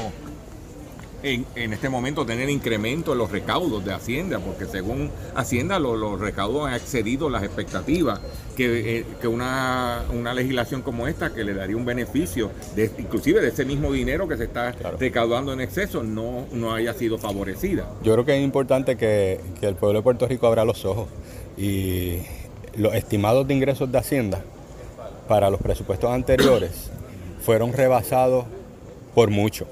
en, en este momento tener incremento en los recaudos de Hacienda, porque según Hacienda lo- los recaudos han excedido las expectativas, que, eh, que una, una legislación como esta, que le daría un beneficio, de, inclusive de ese mismo dinero que se está recaudando en exceso, no, no haya sido favorecida. Yo creo que es importante que, que el pueblo de Puerto Rico abra los ojos y los estimados de ingresos de Hacienda para los presupuestos anteriores fueron rebasados por mucho.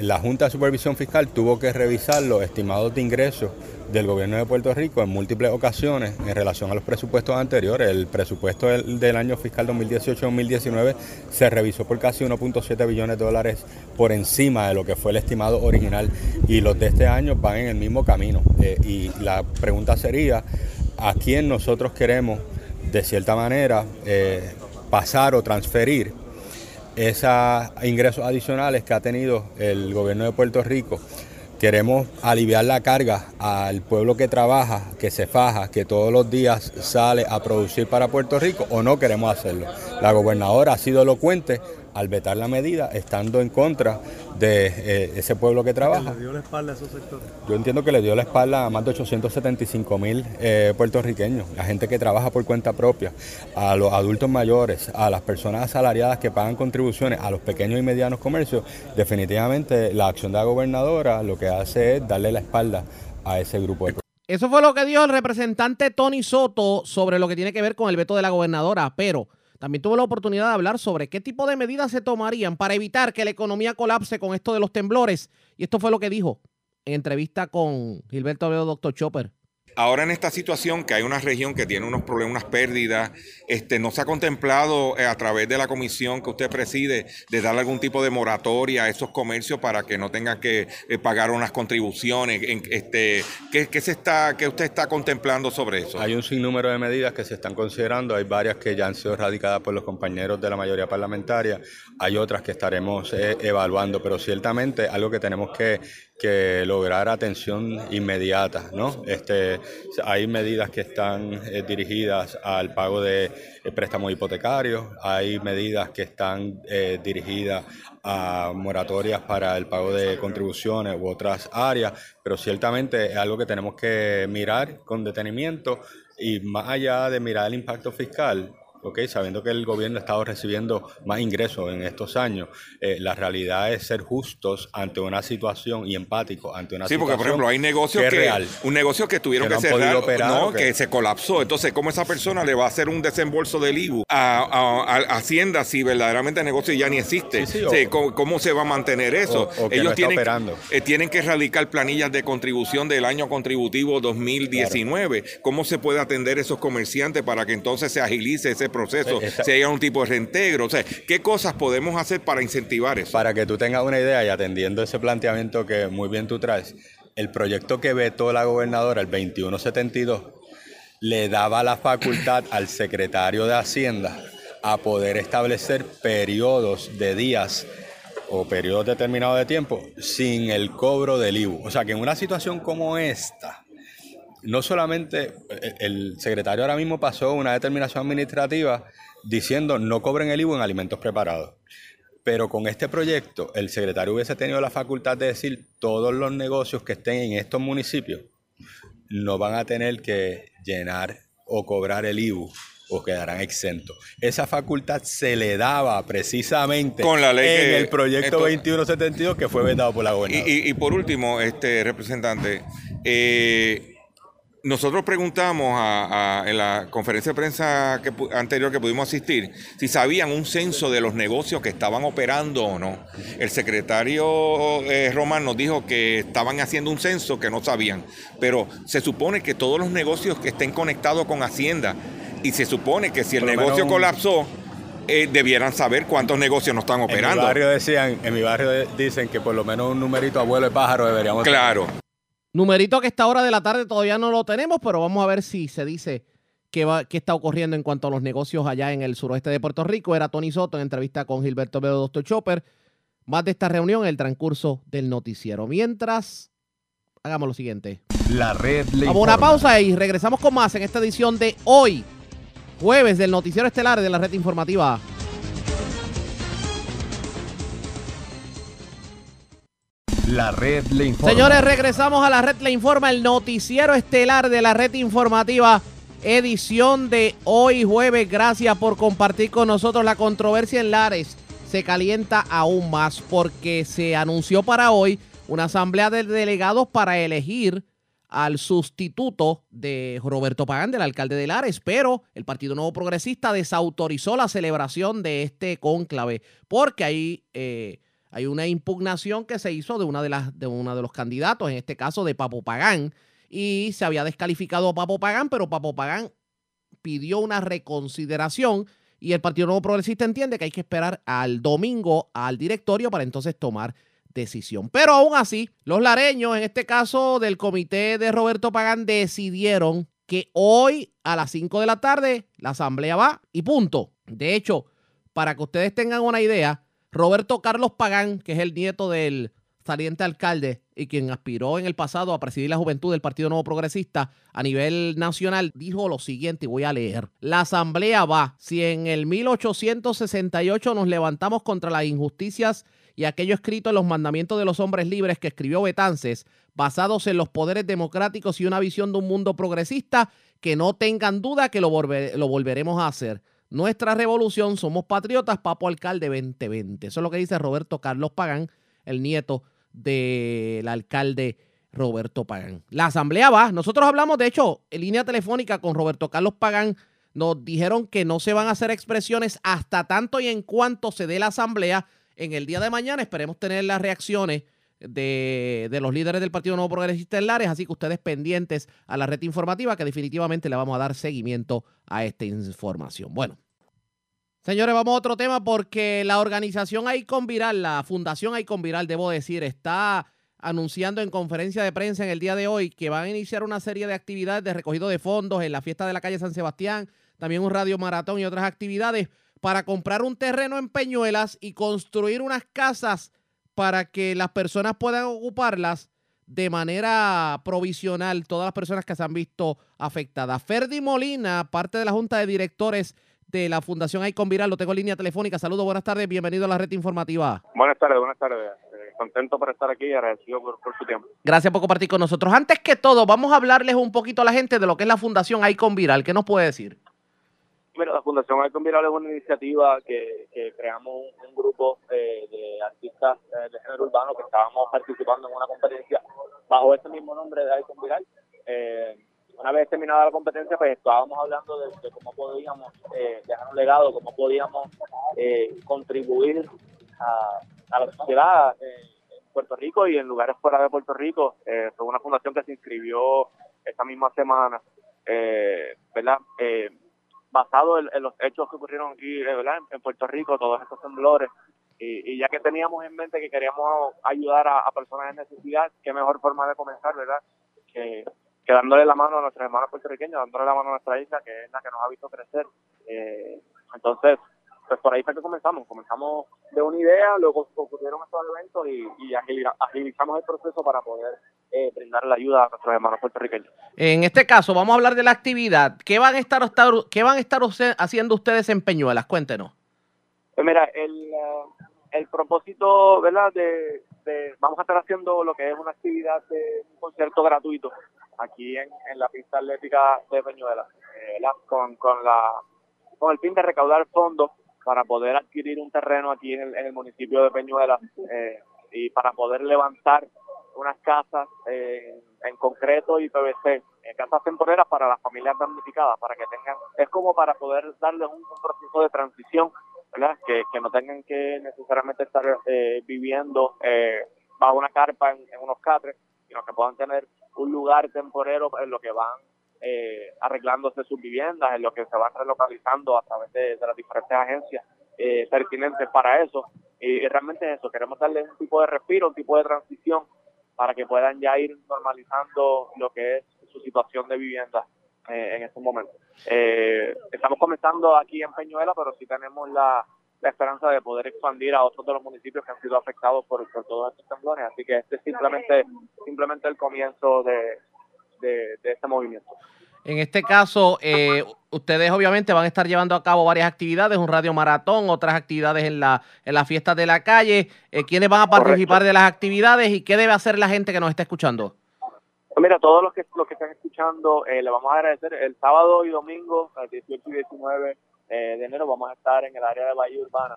La Junta de Supervisión Fiscal tuvo que revisar los estimados de ingresos del gobierno de Puerto Rico en múltiples ocasiones en relación a los presupuestos anteriores. El presupuesto del, del año fiscal 2018-2019 se revisó por casi 1.7 billones de dólares por encima de lo que fue el estimado original y los de este año van en el mismo camino. Eh, y la pregunta sería, ¿a quién nosotros queremos de cierta manera eh, pasar o transferir esos ingresos adicionales que ha tenido el gobierno de Puerto Rico. Queremos aliviar la carga al pueblo que trabaja, que se faja, que todos los días sale a producir para Puerto Rico o no queremos hacerlo. La gobernadora ha sido elocuente al vetar la medida, estando en contra de eh, ese pueblo que trabaja. ¿Le dio la espalda a esos sectores? Yo entiendo que le dio la espalda a más de 875 mil eh, puertorriqueños, la gente que trabaja por cuenta propia, a los adultos mayores, a las personas asalariadas que pagan contribuciones, a los pequeños y medianos comercios. Definitivamente la acción de la gobernadora lo que hace es darle la espalda a ese grupo de Eso fue lo que dijo el representante Tony Soto sobre lo que tiene que ver con el veto de la gobernadora, pero también tuvo la oportunidad de hablar sobre qué tipo de medidas se tomarían para evitar que la economía colapse con esto de los temblores. Y esto fue lo que dijo en entrevista con Gilberto Abreu, Dr. Chopper. Ahora en esta situación que hay una región que tiene unos problemas, unas pérdidas, este, ¿no se ha contemplado eh, a través de la comisión que usted preside de darle algún tipo de moratoria a esos comercios para que no tengan que eh, pagar unas contribuciones? Este, ¿qué, qué se está, ¿Qué usted está contemplando sobre eso? Hay un sinnúmero de medidas que se están considerando, hay varias que ya han sido radicadas por los compañeros de la mayoría parlamentaria, hay otras que estaremos eh, evaluando, pero ciertamente algo que tenemos que, que lograr atención inmediata, ¿no? Este, hay medidas que están eh, dirigidas al pago de eh, préstamos hipotecarios, hay medidas que están eh, dirigidas a moratorias para el pago de contribuciones u otras áreas, pero ciertamente es algo que tenemos que mirar con detenimiento y más allá de mirar el impacto fiscal, ¿ok? sabiendo que el gobierno ha estado recibiendo más ingresos en estos años, eh, la realidad es ser justos ante una situación y empáticos ante una Sí, situación porque por ejemplo hay negocios que que, es real. un negocio que tuvieron Que que, que se colapsó. Entonces, ¿cómo esa persona le va a hacer un desembolso del IBU a, a- a Hacienda si verdaderamente el negocio ya ni existe? Sí, sí, Sí, ¿cómo, cómo se va a mantener eso? O- o que no está tienen, operando. eh, tienen que erradicar planillas de contribución del año contributivo 2019. ¿Cómo se puede atender esos comerciantes para que entonces se agilice ese proceso? Esta- Si haya un tipo de reintegro. O sea, ¿qué cosas podemos hacer para incentivar eso? Para que tú tengas una idea y atendiendo ese planteamiento que muy bien tú traes, el proyecto que vetó la gobernadora, el 2172, le daba la facultad al secretario de Hacienda a poder establecer periodos de días o periodos determinados de tiempo sin el cobro del IBU. O sea que en una situación como esta, no solamente eh, el secretario ahora mismo pasó una determinación administrativa diciendo no cobren el IBU en alimentos preparados. Pero con este proyecto, el secretario hubiese tenido la facultad de decir todos los negocios que estén en estos municipios no van a tener que llenar o cobrar el IBU o quedarán exentos. Esa facultad se le daba precisamente Con la ley en que- el proyecto esto- 2172 que fue vetado por la Y, gobernadora. y- y por último, este representante, eh, nosotros preguntamos a- a- en la conferencia de prensa que anterior que pudimos asistir si sabían un censo de los negocios que estaban operando o no. El secretario eh, Román nos dijo que estaban haciendo un censo que no sabían, pero se supone que todos los negocios que estén conectados con Hacienda y se supone que si el negocio menos colapsó, eh, debieran saber cuántos negocios no están En mi operando. barrio decían, en mi barrio de- dicen que por lo menos un numerito abuelo de pájaro deberíamos Claro. Numerito que a esta hora de la tarde todavía no lo tenemos, pero vamos a ver si se dice qué, va, qué está ocurriendo en cuanto a los negocios allá en el suroeste de Puerto Rico. Era Tony Soto en entrevista con Gilberto Velo, Doctor Chopper. Más de esta reunión en el transcurso del noticiero. Mientras, hagamos lo siguiente. La red le Vamos a una pausa y regresamos con más en esta edición de hoy, jueves del noticiero estelar de la red informativa. La red le informa. Señores, regresamos a la red Le Informa, el noticiero estelar de la red informativa, edición de hoy jueves. Gracias por compartir con nosotros la controversia en Lares. Se calienta aún más porque se anunció para hoy una asamblea de delegados para elegir al sustituto de Roberto Pagán, del alcalde de Lares, pero el Partido Nuevo Progresista desautorizó la celebración de este cónclave porque hay, eh, hay una impugnación que se hizo de una de las de uno de los candidatos, en este caso de Papo Pagán, y se había descalificado a Papo Pagán, pero Papo Pagán pidió una reconsideración y el Partido Nuevo Progresista entiende que hay que esperar al domingo al directorio para entonces tomar decisión. Pero aún así, los lareños, en este caso del comité de Roberto Pagán, decidieron que hoy a las 5 de la tarde la asamblea va y punto. De hecho, para que ustedes tengan una idea, Roberto Carlos Pagán, que es el nieto del saliente alcalde y quien aspiró en el pasado a presidir la juventud del Partido Nuevo Progresista a nivel nacional, dijo lo siguiente, y voy a leer. La asamblea va, si en el 1868 nos levantamos contra las injusticias y aquello escrito en los mandamientos de los hombres libres que escribió Betances, basados en los poderes democráticos y una visión de un mundo progresista, que no tengan duda que lo, lo volveremos a hacer. Nuestra revolución, somos patriotas, Papo Alcalde 2020. Eso es lo que dice Roberto Carlos Pagán, el nieto del alcalde Roberto Pagán. La asamblea va. Nosotros hablamos, de hecho, en línea telefónica con Roberto Carlos Pagán. Nos dijeron que no se van a hacer expresiones hasta tanto y en cuanto se dé la asamblea en el día de mañana. Esperemos tener las reacciones de, los líderes del Partido Nuevo Progresista en Lares, así que ustedes pendientes a la red informativa que definitivamente le vamos a dar seguimiento a esta información. Bueno, Señores, vamos a otro tema porque la organización Icon Viral, la Fundación Icon Viral, debo decir, está anunciando en conferencia de prensa en el día de hoy que van a iniciar una serie de actividades de recogido de fondos en la fiesta de la calle San Sebastián, también un radio maratón y otras actividades para comprar un terreno en Peñuelas y construir unas casas para que las personas puedan ocuparlas de manera provisional, todas las personas que se han visto afectadas. Ferdi Molina, parte de la Junta de Directores de la Fundación Icon Viral, lo tengo en línea telefónica. Saludos, buenas tardes, bienvenido a la red informativa. Buenas tardes, buenas tardes. Eh, contento por estar aquí y agradecido por, por su tiempo. Gracias por compartir con nosotros. Antes que todo, vamos a hablarles un poquito a la gente de lo que es la Fundación Icon Viral. ¿Qué nos puede decir? Mira, la Fundación Icon Viral es una iniciativa que, que creamos un, un grupo eh, de artistas eh, de género urbano que estábamos participando en una competencia bajo ese mismo nombre de Icon Viral. Eh, una vez terminada la competencia, pues estábamos hablando de, cómo podíamos eh, dejar un legado, cómo podíamos eh, contribuir a, la sociedad eh, en Puerto Rico y en lugares fuera de Puerto Rico. Fue una fundación que se inscribió esta misma semana, ¿verdad? Basado en, los hechos que ocurrieron aquí, ¿verdad? En, Puerto Rico, todos estos temblores. Y, y ya que teníamos en mente que queríamos ayudar a, a personas en necesidad, qué mejor forma de comenzar, ¿verdad? Que, que dándole la mano a nuestros hermanos puertorriqueños, dándole la mano a nuestra isla, que es la que nos ha visto crecer. Eh, entonces, pues por ahí fue que comenzamos. Comenzamos de una idea, luego ocurrieron estos eventos y, y agili- agilizamos el proceso para poder eh, brindar la ayuda a nuestros hermanos puertorriqueños. En este caso, vamos a hablar de la actividad. ¿Qué van a estar, qué van a estar use- haciendo ustedes en Peñuelas? Cuéntenos. Pues mira, el, eh, el propósito, ¿verdad? De, de- vamos a estar haciendo lo que es una actividad de un concierto gratuito aquí en, en la pista atlética de Peñuelas, eh. Con, con, la, con el fin de recaudar fondos para poder adquirir un terreno aquí en el, en el municipio de Peñuelas eh, y para poder levantar unas casas eh, en concreto y PVC, eh, casas temporeras para las familias damnificadas, para que tengan, es como para poder darles un, proceso de transición, ¿verdad? Que, que no tengan que necesariamente estar eh, viviendo bajo una carpa en, en unos catres, sino que puedan tener un lugar temporero en lo que van eh, arreglándose sus viviendas, en lo que se van relocalizando a través de, las diferentes agencias eh, pertinentes para eso. Y, realmente es eso, queremos darle un tipo de respiro, un tipo de transición para que puedan ya ir normalizando lo que es su situación de vivienda eh, en estos momentos. Eh, estamos comenzando aquí en Peñuela, pero sí tenemos la, la esperanza de poder expandir a otros de los municipios que han sido afectados por, por todos estos temblores. Así que este es simplemente, simplemente el comienzo de, de, de este movimiento. En este caso, eh, ustedes obviamente van a estar llevando a cabo varias actividades, un radio maratón, otras actividades en la en las fiestas de la calle. Eh, ¿Quiénes van a participar de las actividades y qué debe hacer la gente que nos está escuchando? Mira, todos los que los que están escuchando, eh, le vamos a agradecer. El sábado y domingo, el 18 y 19 eh, de enero, vamos a estar en el área de Bahía Urbana,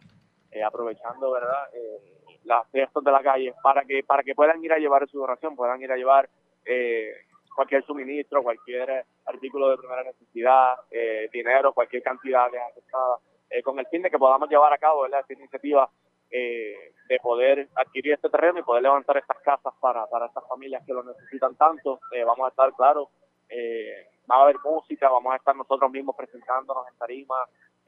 eh, aprovechando, ¿verdad?, eh, las fiestas de la calle para que para que puedan ir a llevar su donación, puedan ir a llevar eh, cualquier suministro, cualquier artículo de primera necesidad, dinero, cualquier cantidad de afectada, eh, con el fin de que podamos llevar a cabo ¿verdad? esta iniciativa de poder adquirir este terreno y poder levantar estas casas para, para estas familias que lo necesitan tanto. Vamos a estar, claro, eh, va a haber música, vamos a estar nosotros mismos presentándonos en tarima,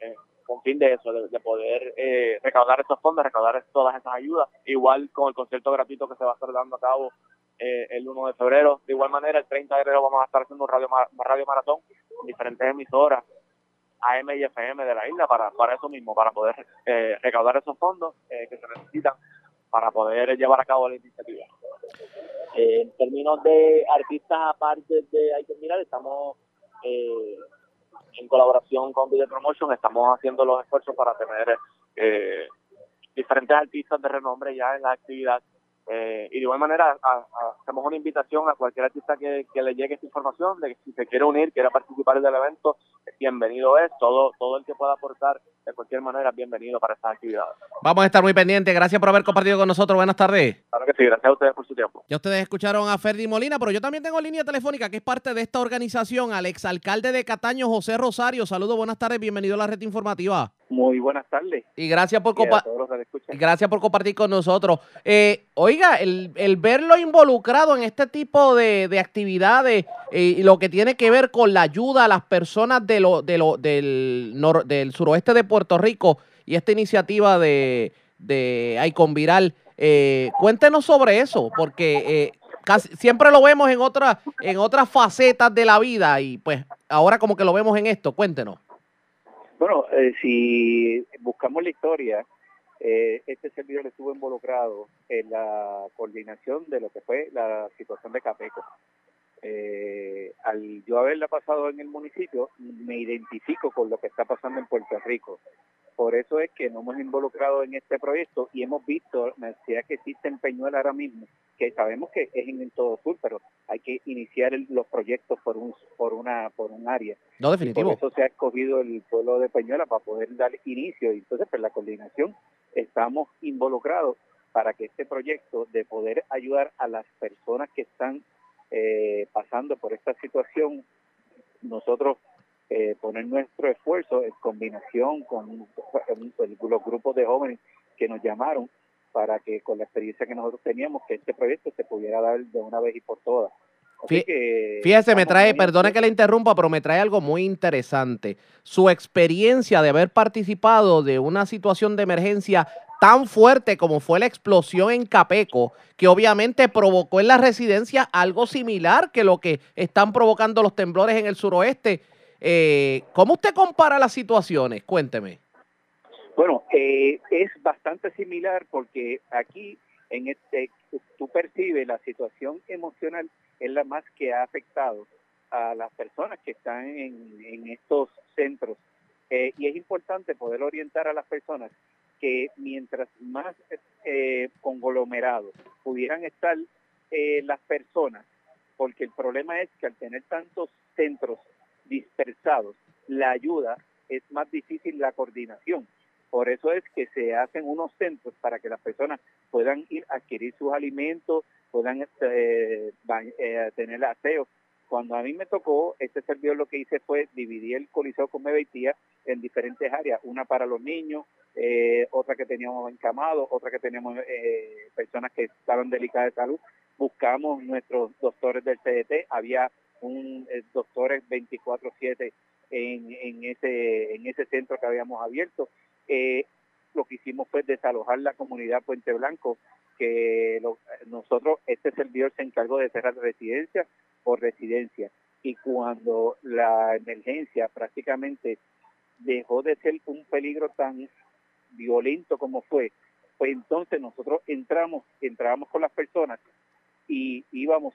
eh, con fin de eso, de, de poder eh, recaudar estos fondos, recaudar todas esas ayudas, igual con el concierto gratuito que se va a estar dando a cabo eh, el 1 de febrero. De igual manera, el 30 de enero vamos a estar haciendo un radio, radio maratón en diferentes emisoras AM y FM de la isla para, para eso mismo, para poder recaudar esos fondos que se necesitan para poder llevar a cabo la iniciativa. Eh, en términos de artistas aparte de Hay que Mirar, estamos eh, en colaboración con Video Promotion, estamos haciendo los esfuerzos para tener eh, diferentes artistas de renombre ya en la actividad. Y de igual manera hacemos una invitación a cualquier artista que, que le llegue esta información de que si se quiere unir, quiere participar del evento, bienvenido es. Todo, todo el que pueda aportar de cualquier manera, bienvenido para estas actividades. Vamos a estar muy pendientes. Gracias por haber compartido con nosotros. Buenas tardes. Claro que sí, gracias a ustedes por su tiempo. Ya ustedes escucharon a Ferdi Molina, pero yo también tengo línea telefónica que es parte de esta organización, al exalcalde de Cataño, José Rosario. Saludos, buenas tardes, bienvenido a la red informativa. Muy buenas tardes. Y gracias por compa-. Gracias por compartir con nosotros. Eh, oiga, el, el verlo involucrado en este tipo de, de actividades eh, y lo que tiene que ver con la ayuda a las personas de lo, de lo, del, nor- del suroeste de Puerto Rico y esta iniciativa de, de Icon Viral, eh, cuéntenos sobre eso, porque eh, casi, siempre lo vemos en, otras en otras facetas de la vida y pues ahora como que lo vemos en esto. Cuéntenos. Bueno, eh, si buscamos la historia, eh, este servidor estuvo involucrado en la coordinación de lo que fue la situación de Capeco. Eh, al yo haberla pasado en el municipio, me identifico con lo que está pasando en Puerto Rico. Por eso es que nos hemos involucrado en este proyecto y hemos visto la necesidad que existe en Peñuela ahora mismo, que sabemos que es en el todo sur, pero hay que iniciar el- los proyectos por un por una por un área. No, Y definitivo. por eso se ha escogido el pueblo de Peñuela para poder dar inicio. Y entonces, pues la coordinación, estamos involucrados para que este proyecto de poder ayudar a las personas que están eh, pasando por esta situación, nosotros eh, poner nuestro esfuerzo en combinación con el- los grupos de jóvenes que nos llamaron para que con la experiencia que nosotros teníamos, que este proyecto se pudiera dar de una vez y por todas. Así que Fíjese, me trae, perdone que le interrumpa, pero me trae algo muy interesante. Su experiencia de haber participado de una situación de emergencia tan fuerte como fue la explosión en Capeco, que obviamente provocó en la residencia algo similar que lo que están provocando los temblores en el suroeste. Eh, ¿Cómo usted compara las situaciones? Cuénteme. Bueno, eh, es bastante similar porque aquí en este tú percibes la situación emocional es la más que ha afectado a las personas que están en, estos centros Eh, y es importante poder orientar a las personas que mientras más eh, conglomerados pudieran estar eh, las personas, porque el problema es que al tener tantos centros dispersados, la ayuda es más difícil la coordinación. Por eso es que se hacen unos centros para que las personas puedan ir a adquirir sus alimentos, puedan este, ba- eh, tener aseo. Cuando a mí me tocó, este servidor lo que hice fue dividir el Coliseo con Beitía en diferentes áreas, una para los niños, eh, otra que teníamos encamados, otra que teníamos eh, personas que estaban delicadas de salud. Buscamos nuestros doctores del CDT, había un eh, doctores 24/7 en, ese en ese centro que habíamos abierto. Lo que hicimos fue desalojar la comunidad Puente Blanco, que nosotros, este servidor se encargó de cerrar residencia por residencia. Y cuando la emergencia prácticamente dejó de ser un peligro tan violento como fue, pues entonces nosotros entramos, entrábamos con las personas y íbamos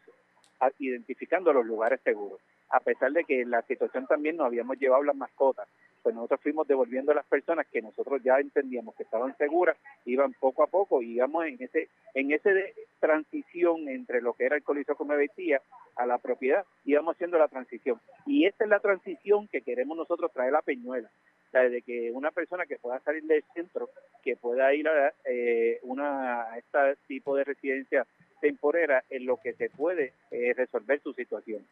identificando los lugares seguros. A pesar de que en la situación también nos habíamos llevado las mascotas, pues nosotros fuimos devolviendo a las personas que nosotros ya entendíamos que estaban seguras, iban poco a poco íbamos en ese en ese de- transición entre lo que era el Coliseo Come Beitía a la propiedad, íbamos haciendo la transición. Y esta es la transición que queremos nosotros traer a Peñuela. O sea, de que una persona que pueda salir del centro, que pueda ir a eh, una a este tipo de residencia temporera en lo que se puede eh, resolver su situación.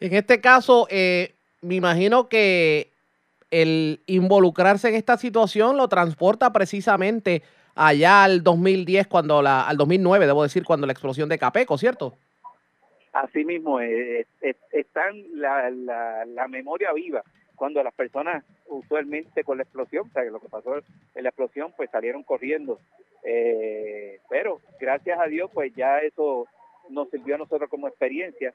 En este caso, eh, me imagino que el involucrarse en esta situación lo transporta precisamente allá al 2010, cuando la, al 2009, debo decir, cuando la explosión de Capeco, ¿cierto? Así mismo, eh, eh, está en la, la, la memoria viva cuando las personas usualmente con la explosión, o sea, que lo que pasó en la explosión, pues salieron corriendo. Eh, pero gracias a Dios, pues ya eso nos sirvió a nosotros como experiencia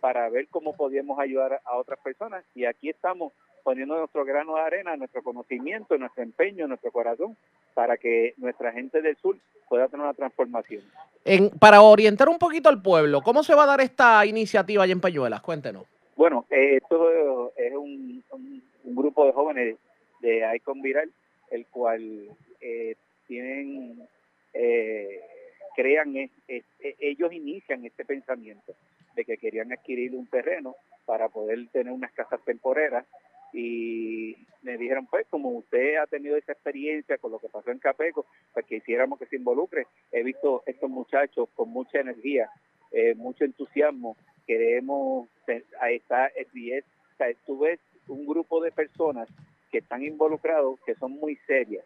para ver cómo podíamos ayudar a otras personas. Y aquí estamos poniendo nuestro grano de arena, nuestro conocimiento, nuestro empeño, nuestro corazón, para que nuestra gente del sur pueda tener una transformación. En, para orientar un poquito al pueblo, ¿cómo se va a dar esta iniciativa allá en Peñuelas? Cuéntenos. Bueno, eh, esto es un, un- un grupo de jóvenes de Icon Viral, el cual eh, tienen, eh, crean, es- es- e- ellos inician este pensamiento de que querían adquirir un terreno para poder tener unas casas temporeras y me dijeron, pues como usted ha tenido esa experiencia con lo que pasó en Capeco, pues que hiciéramos que se involucre. He visto estos muchachos con mucha energía, eh, mucho entusiasmo, queremos, ahí está el 10, o sea, tú ves un grupo de personas que están involucrados, que son muy serias.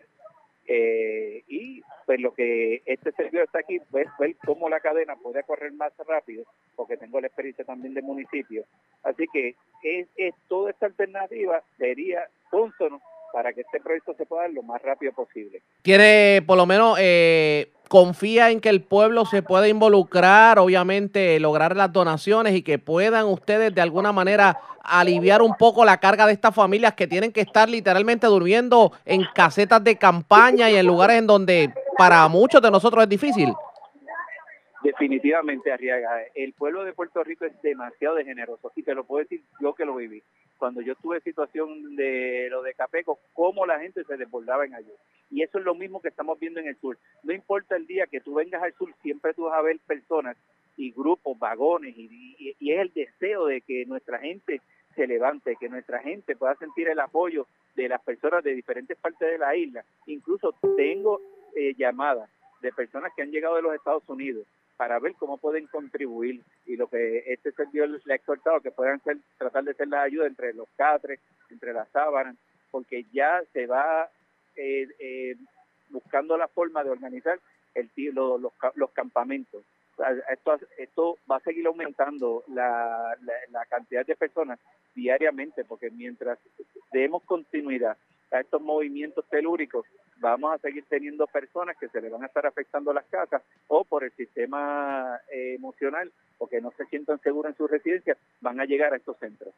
Eh, y pues lo que este servidor está aquí, ver, ver cómo la cadena puede correr más rápido, porque tengo la experiencia también del municipio. Así que es, es toda esta alternativa sería consono para que este proyecto se pueda dar lo más rápido posible. Quiere, por lo menos, eh, confía en que el pueblo se pueda involucrar, obviamente, lograr las donaciones y que puedan ustedes de alguna manera aliviar un poco la carga de estas familias que tienen que estar literalmente durmiendo en casetas de campaña y en lugares en donde para muchos de nosotros es difícil. Definitivamente, Arriaga. El pueblo de Puerto Rico es demasiado de generoso y te lo puedo decir yo que lo viví. Cuando yo tuve situación de lo de Capeco, cómo la gente se desbordaba en ayuda. Y eso es lo mismo que estamos viendo en el sur. No importa el día que tú vengas al sur, siempre tú vas a ver personas y grupos, vagones, y, es el deseo de que nuestra gente se levante, que nuestra gente pueda sentir el apoyo de las personas de diferentes partes de la isla. Incluso tengo eh, llamadas de personas que han llegado de los Estados Unidos para ver cómo pueden contribuir y lo que este servidor le ha exhortado que puedan ser, tratar de hacer la ayuda entre los catres, entre las sábanas, porque ya se va eh, eh, buscando la forma de organizar los, ca- los campamentos. Esto, esto va a seguir aumentando la, la, la cantidad de personas diariamente, porque mientras demos continuidad a estos movimientos telúricos, vamos a seguir teniendo personas que se le van a estar afectando las casas o por el sistema eh, emocional o que no se sientan seguros en su residencia, van a llegar a estos centros.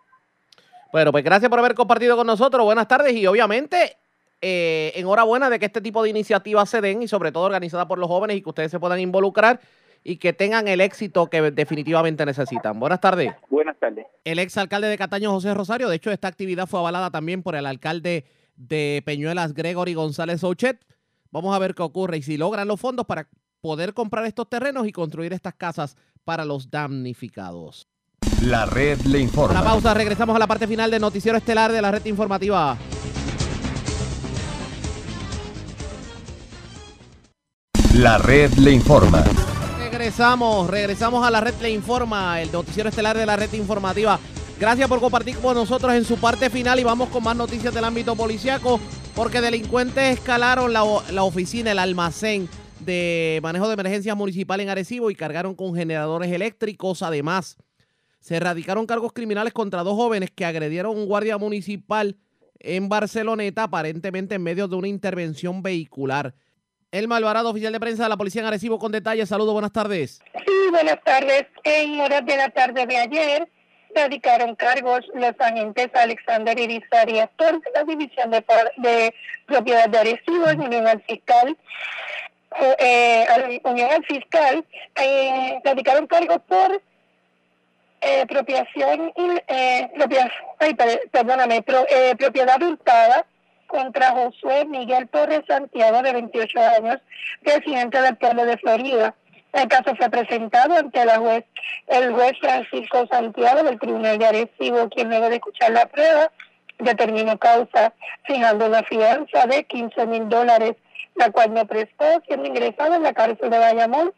Bueno, pues gracias por haber compartido con nosotros. Buenas tardes y obviamente eh, enhorabuena de que este tipo de iniciativas se den y sobre todo organizada por los jóvenes y que ustedes se puedan involucrar y que tengan el éxito que definitivamente necesitan. Buenas tardes. Buenas tardes. El ex alcalde de Cataño, José Rosario, de hecho esta actividad fue avalada también por el alcalde de Peñuelas, Gregory González Ouchet. Vamos a ver qué ocurre y si logran los fondos para poder comprar estos terrenos y construir estas casas para los damnificados. La red le informa. la pausa, regresamos a la parte final del noticiero estelar de la red informativa. La red le informa. Regresamos, regresamos a la red Le Informa, el noticiero estelar de la red informativa. Gracias por compartir con nosotros en su parte final y vamos con más noticias del ámbito policiaco porque delincuentes escalaron la, la oficina, el almacén de manejo de emergencias municipal en Arecibo y cargaron con generadores eléctricos. Además, se erradicaron cargos criminales contra dos jóvenes que agredieron a un guardia municipal en Barceloneta, aparentemente en medio de una intervención vehicular. El Malvarado, oficial de prensa de la policía en Arecibo, con detalles. Saludos, buenas tardes. Sí, buenas tardes. En horas de la tarde de ayer radicaron cargos los agentes Alexander Irizarry Astor de la División de, Propiedad de Arecibo en unión al fiscal. eh, eh, unión al fiscal eh, radicaron cargos por eh, apropiación y eh, propia- ay, per- perdóname, pro- eh, propiedad hurtada contra Josué Miguel Torres Santiago, de 28 años, residente del pueblo de Florida. El caso fue presentado ante la juez, el juez Francisco Santiago del Tribunal de Arecibo, quien luego de escuchar la prueba determinó causa, fijando una fianza de 15 mil dólares, la cual no prestó, siendo ingresado en la cárcel de Bayamón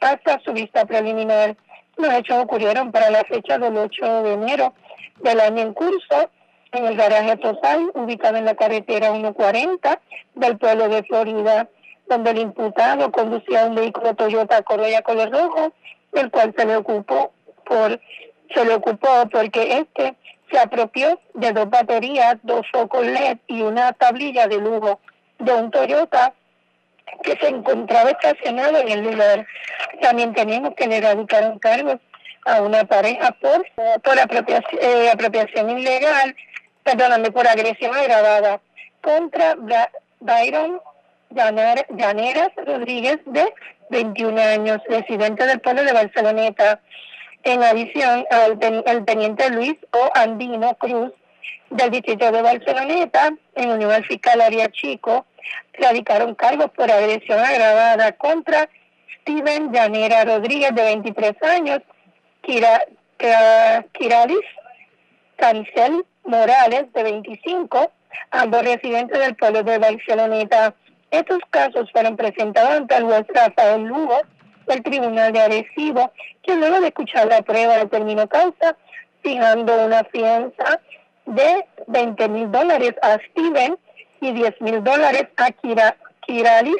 hasta su vista preliminar. Los hechos ocurrieron para la fecha del 8 de enero del año en curso en el garaje total ubicado en la carretera 140 del pueblo de Florida, donde el imputado conducía un vehículo Toyota Corolla color rojo, el cual se le ocupó por se le ocupó porque este se apropió de dos baterías, dos focos LED y una tablilla de lujo de un Toyota que se encontraba estacionado en el lugar. También tenemos que le radicaron cargos a una pareja por, por apropiación, eh, apropiación ilegal, perdóname, por agresión agravada contra Byron Llaneras Rodríguez, de 21 años, residente del pueblo de Barceloneta. En adición, al teniente Luis O. Andino Cruz, del distrito de Barceloneta, en unión al fiscal Chico, radicaron cargos por agresión agravada contra Steven Llanera Rodríguez, de 23 años, Kira- Kiralis Cancel Morales, de 25, ambos residentes del pueblo de Barceloneta. Estos casos fueron presentados ante el juez Rafael Lugo del Tribunal de Arecibo, quien luego de escuchar la prueba determinó causa, fijando una fianza de 20 mil dólares a Steven y 10 mil dólares a Kira, Kiralis,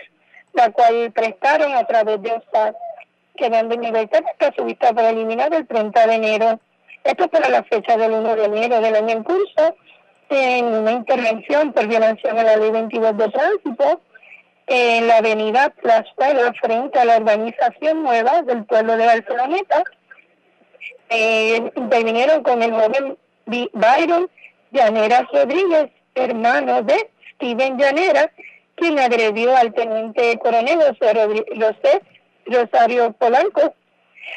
la cual prestaron a través de OSAD, quedando en libertad hasta su vista preliminar del 30 de enero. Esto para la fecha del 1 de enero del año en curso, en una intervención por violación a la ley 22 de tránsito en la avenida Plazuela frente a la urbanización nueva del pueblo de Barceloneta. Eh, intervinieron con el joven Byron Llaneras Rodríguez, hermano de Steven Llaneras, quien agredió al teniente coronel José Rosario Polanco,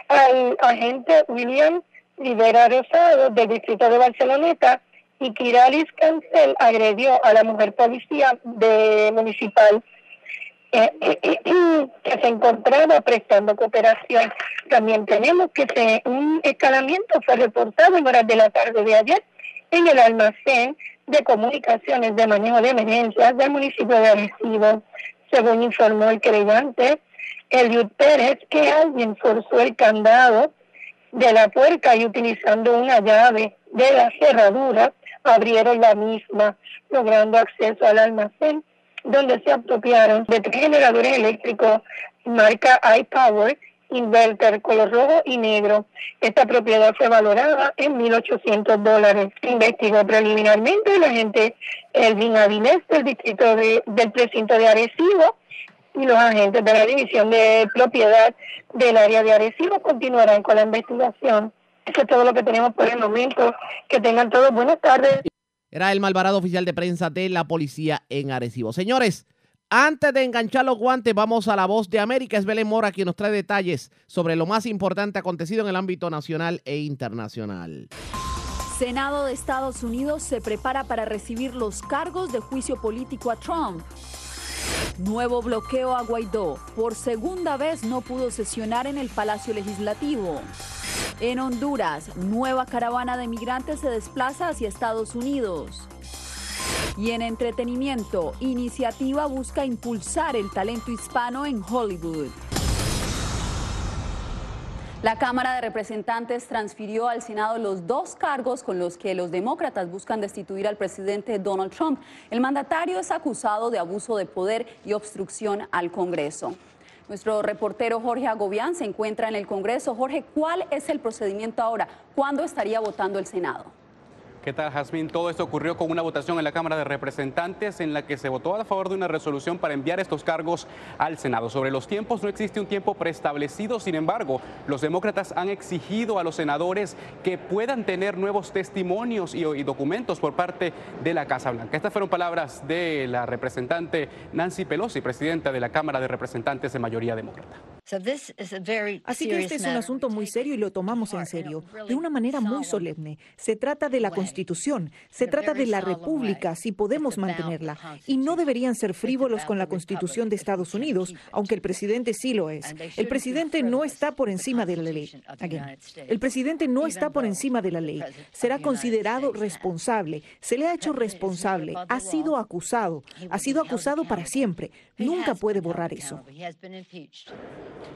al agente William Rivera Rosado del distrito de Barceloneta y Kiralis Cancel agredió a la mujer policía de municipal eh, que se encontraba prestando cooperación. También tenemos que se, un escalamiento fue reportado en horas de la tarde de ayer en el almacén de comunicaciones de manejo de emergencias del municipio de Arecibo. Según informó el creyente Eliud Pérez, que alguien forzó el candado de la puerta y utilizando una llave de la cerradura abrieron la misma, logrando acceso al almacén donde se apropiaron de tres generadores eléctricos marca iPower, inverter color rojo y negro. Esta propiedad fue valorada en 1.800 dólares. Investigó preliminarmente el agente Elvin Avilés del distrito de, del precinto de Arecibo y los agentes de la división de propiedad del área de Arecibo continuarán con la investigación. Eso es todo lo que tenemos por el momento. Que tengan todos buenas tardes. Era el malvarado oficial de prensa de la policía en Arecibo. Señores, antes de enganchar los guantes, vamos a la voz de América. Es Belén Mora quien nos trae detalles sobre lo más importante acontecido en el ámbito nacional e internacional. Senado de Estados Unidos se prepara para recibir los cargos de juicio político a Trump. Nuevo bloqueo a Guaidó. Por segunda vez no pudo sesionar en el Palacio Legislativo. En Honduras, nueva caravana de migrantes se desplaza hacia Estados Unidos. Y en entretenimiento, iniciativa busca impulsar el talento hispano en Hollywood. La Cámara de Representantes transfirió al Senado los dos cargos con los que los demócratas buscan destituir al presidente Donald Trump. El mandatario es acusado de abuso de poder y obstrucción al Congreso. Nuestro reportero Jorge Agobián se encuentra en el Congreso. Jorge, ¿cuál es el procedimiento ahora? ¿Cuándo estaría votando el Senado? ¿Qué tal, Jazmín? Todo esto ocurrió con una votación en la Cámara de Representantes en la que se votó a favor de una resolución para enviar estos cargos al Senado. Sobre los tiempos no existe un tiempo preestablecido, sin embargo, los demócratas han exigido a los senadores que puedan tener nuevos testimonios y, y documentos por parte de la Casa Blanca. Estas fueron palabras de la representante Nancy Pelosi, presidenta de la Cámara de Representantes de mayoría demócrata. Así que este es un asunto muy serio y lo tomamos en serio, de una manera muy solemne. Se trata de la Constitución, se trata de la República, si podemos mantenerla. Y no deberían ser frívolos con la Constitución de Estados Unidos, aunque el presidente sí lo es. El presidente no está por encima de la ley. El presidente no está por encima de la ley. Será considerado responsable. Se le ha hecho responsable. Ha sido acusado. Ha sido acusado para siempre. Nunca puede borrar eso.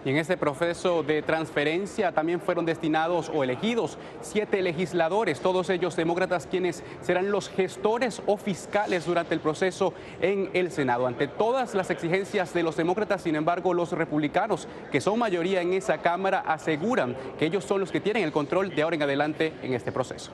Y en este proceso de transferencia también fueron destinados o elegidos siete legisladores, todos ellos demócratas, quienes serán los gestores o fiscales durante el proceso en el Senado. Ante todas las exigencias de los demócratas, sin embargo, los republicanos, que son mayoría en esa Cámara, aseguran que ellos son los que tienen el control de ahora en adelante en este proceso.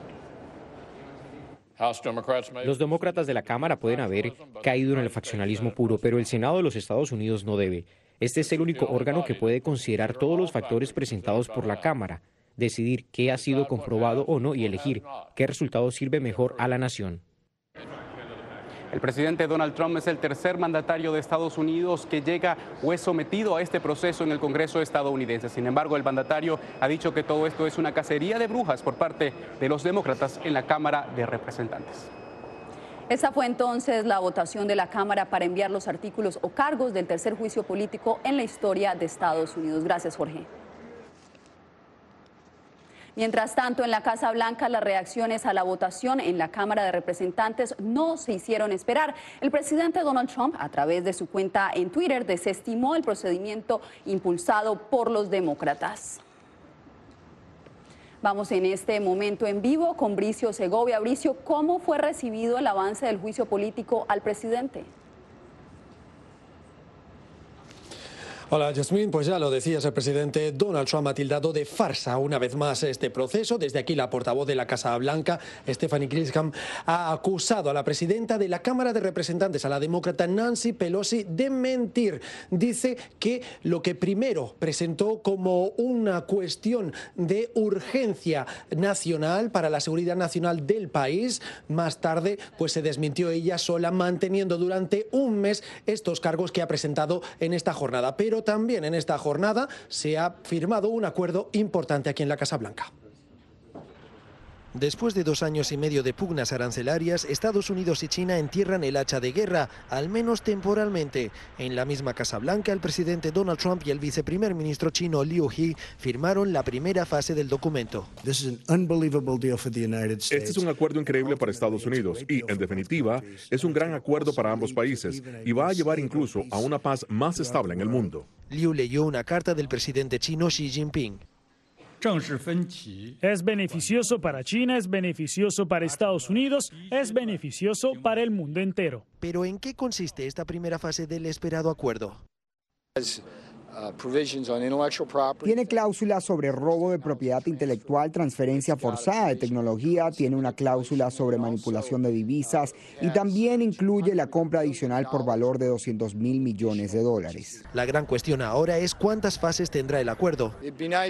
Los demócratas de la Cámara pueden haber caído en el faccionalismo puro, pero el Senado de los Estados Unidos no debe. Este es el único órgano que puede considerar todos los factores presentados por la Cámara, decidir qué ha sido comprobado o no y elegir qué resultado sirve mejor a la nación. El presidente Donald Trump es el tercer mandatario de Estados Unidos que llega o es sometido a este proceso en el Congreso estadounidense. Sin embargo, el mandatario ha dicho que todo esto es una cacería de brujas por parte de los demócratas en la Cámara de Representantes. Esa fue entonces la votación de la Cámara para enviar los artículos o cargos del tercer juicio político en la historia de Estados Unidos. Gracias, Jorge. Mientras tanto, en la Casa Blanca las reacciones a la votación en la Cámara de Representantes no se hicieron esperar. El presidente Donald Trump, a través de su cuenta en Twitter, desestimó el procedimiento impulsado por los demócratas. Vamos en este momento en vivo con Bricio Segovia. Bricio, ¿cómo fue recibido el avance del juicio político al presidente? Hola, Jasmine. Pues ya lo decías, el presidente Donald Trump ha tildado de farsa una vez más este proceso. Desde aquí, la portavoz de la Casa Blanca, Stephanie Grisham, ha acusado a la presidenta de la Cámara de Representantes, a la demócrata Nancy Pelosi, de mentir. Dice que lo que primero presentó como una cuestión de urgencia nacional para la seguridad nacional del país, más tarde pues se desmintió ella sola, manteniendo durante un mes estos cargos que ha presentado en esta jornada. Pero también en esta jornada se ha firmado un acuerdo importante aquí en la Casa Blanca. Después de dos años y medio de pugnas arancelarias, Estados Unidos y China entierran el hacha de guerra, al menos temporalmente. En la misma Casa Blanca, el presidente Donald Trump y el viceprimer ministro chino Liu He firmaron la primera fase del documento. Este es un acuerdo increíble para Estados Unidos y, en definitiva, es un gran acuerdo para ambos países y va a llevar incluso a una paz más estable en el mundo. Liu leyó una carta del presidente chino Xi Jinping. Es beneficioso para China, es beneficioso para Estados Unidos, es beneficioso para el mundo entero. Pero ¿en qué consiste esta primera fase del esperado acuerdo? Tiene cláusulas sobre robo de propiedad intelectual, transferencia forzada de tecnología, tiene una cláusula sobre manipulación de divisas y también incluye la compra adicional por valor de 200 mil millones de dólares. La gran cuestión ahora es cuántas fases tendrá el acuerdo.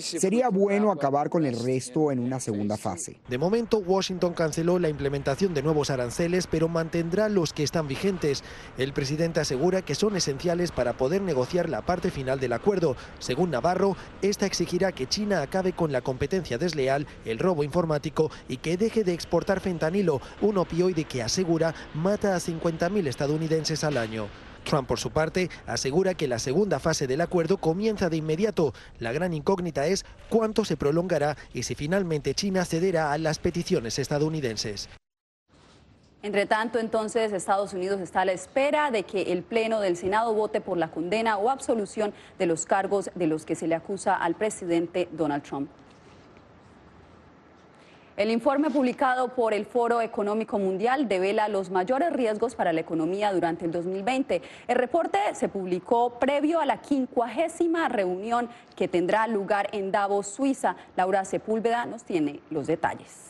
Sería bueno acabar con el resto en una segunda fase. De momento, Washington canceló la implementación de nuevos aranceles, pero mantendrá los que están vigentes. El presidente asegura que son esenciales para poder negociar la parte final del acuerdo. Según Navarro, esta exigirá que China acabe con la competencia desleal, el robo informático y que deje de exportar fentanilo, un opioide que asegura mata a 50.000 estadounidenses al año. Trump, por su parte, asegura que la segunda fase del acuerdo comienza de inmediato. La gran incógnita es cuánto se prolongará y si finalmente China cederá a las peticiones estadounidenses. Entre tanto, entonces, Estados Unidos está a la espera de que el Pleno del Senado vote por la condena o absolución de los cargos de los que se le acusa al presidente Donald Trump. El informe publicado por el Foro Económico Mundial devela los mayores riesgos para la economía durante el 2020. El reporte se publicó previo a la quincuagésima reunión que tendrá lugar en Davos, Suiza. Laura Sepúlveda nos tiene los detalles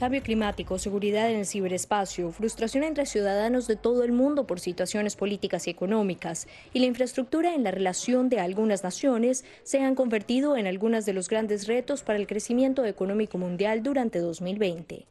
cambio climático, seguridad en el ciberespacio, frustración entre ciudadanos de todo el mundo por situaciones políticas y económicas, y la infraestructura en la relación de algunas naciones se han convertido en algunos de los grandes retos para el crecimiento económico mundial durante 2020.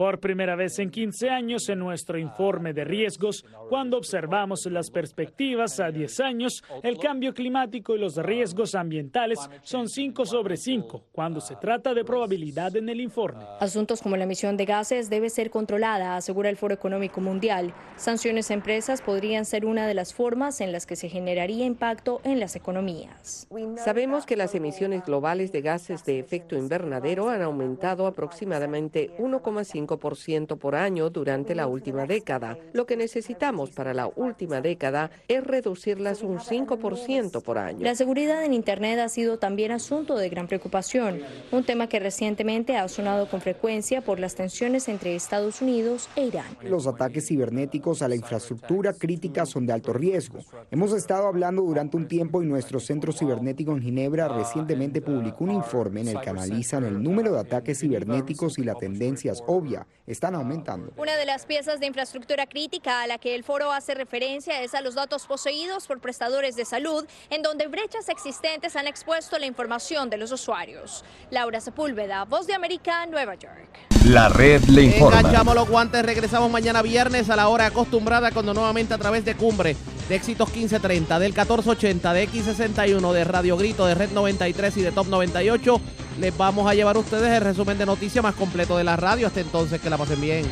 Por primera vez en 15 años en nuestro informe de riesgos, cuando observamos las perspectivas a 10 años, el cambio climático y los riesgos ambientales son 5 sobre 5 cuando se trata de probabilidad en el informe. Asuntos como la emisión de gases debe ser controlada, asegura el Foro Económico Mundial. Sanciones a empresas podrían ser una de las formas en las que se generaría impacto en las economías. Sabemos que las emisiones globales de gases de efecto invernadero han aumentado aproximadamente 1,5 por año durante la última década. Lo que necesitamos para la última década es reducirlas un 5% por año. La seguridad en Internet ha sido también asunto de gran preocupación, un tema que recientemente ha sonado con frecuencia por las tensiones entre Estados Unidos e Irán. Los ataques cibernéticos a la infraestructura crítica son de alto riesgo. Hemos estado hablando durante un tiempo y nuestro centro cibernético en Ginebra recientemente publicó un informe en el que analizan el número de ataques cibernéticos y las tendencias obvias están aumentando. Una de las piezas de infraestructura crítica a la que el foro hace referencia es a los datos poseídos por prestadores de salud, en donde brechas existentes han expuesto la información de los usuarios. Laura Sepúlveda, Voz de América, Nueva York. La red le informa. Enganchamos los guantes, regresamos mañana viernes a la hora acostumbrada cuando nuevamente a través de Cumbre, de Éxitos 1530, del 1480, de X61, de Radio Grito, de Red 93 y de Top 98 les vamos a llevar a ustedes el resumen de noticias más completo de la radio. Hasta entonces, que la pasen bien.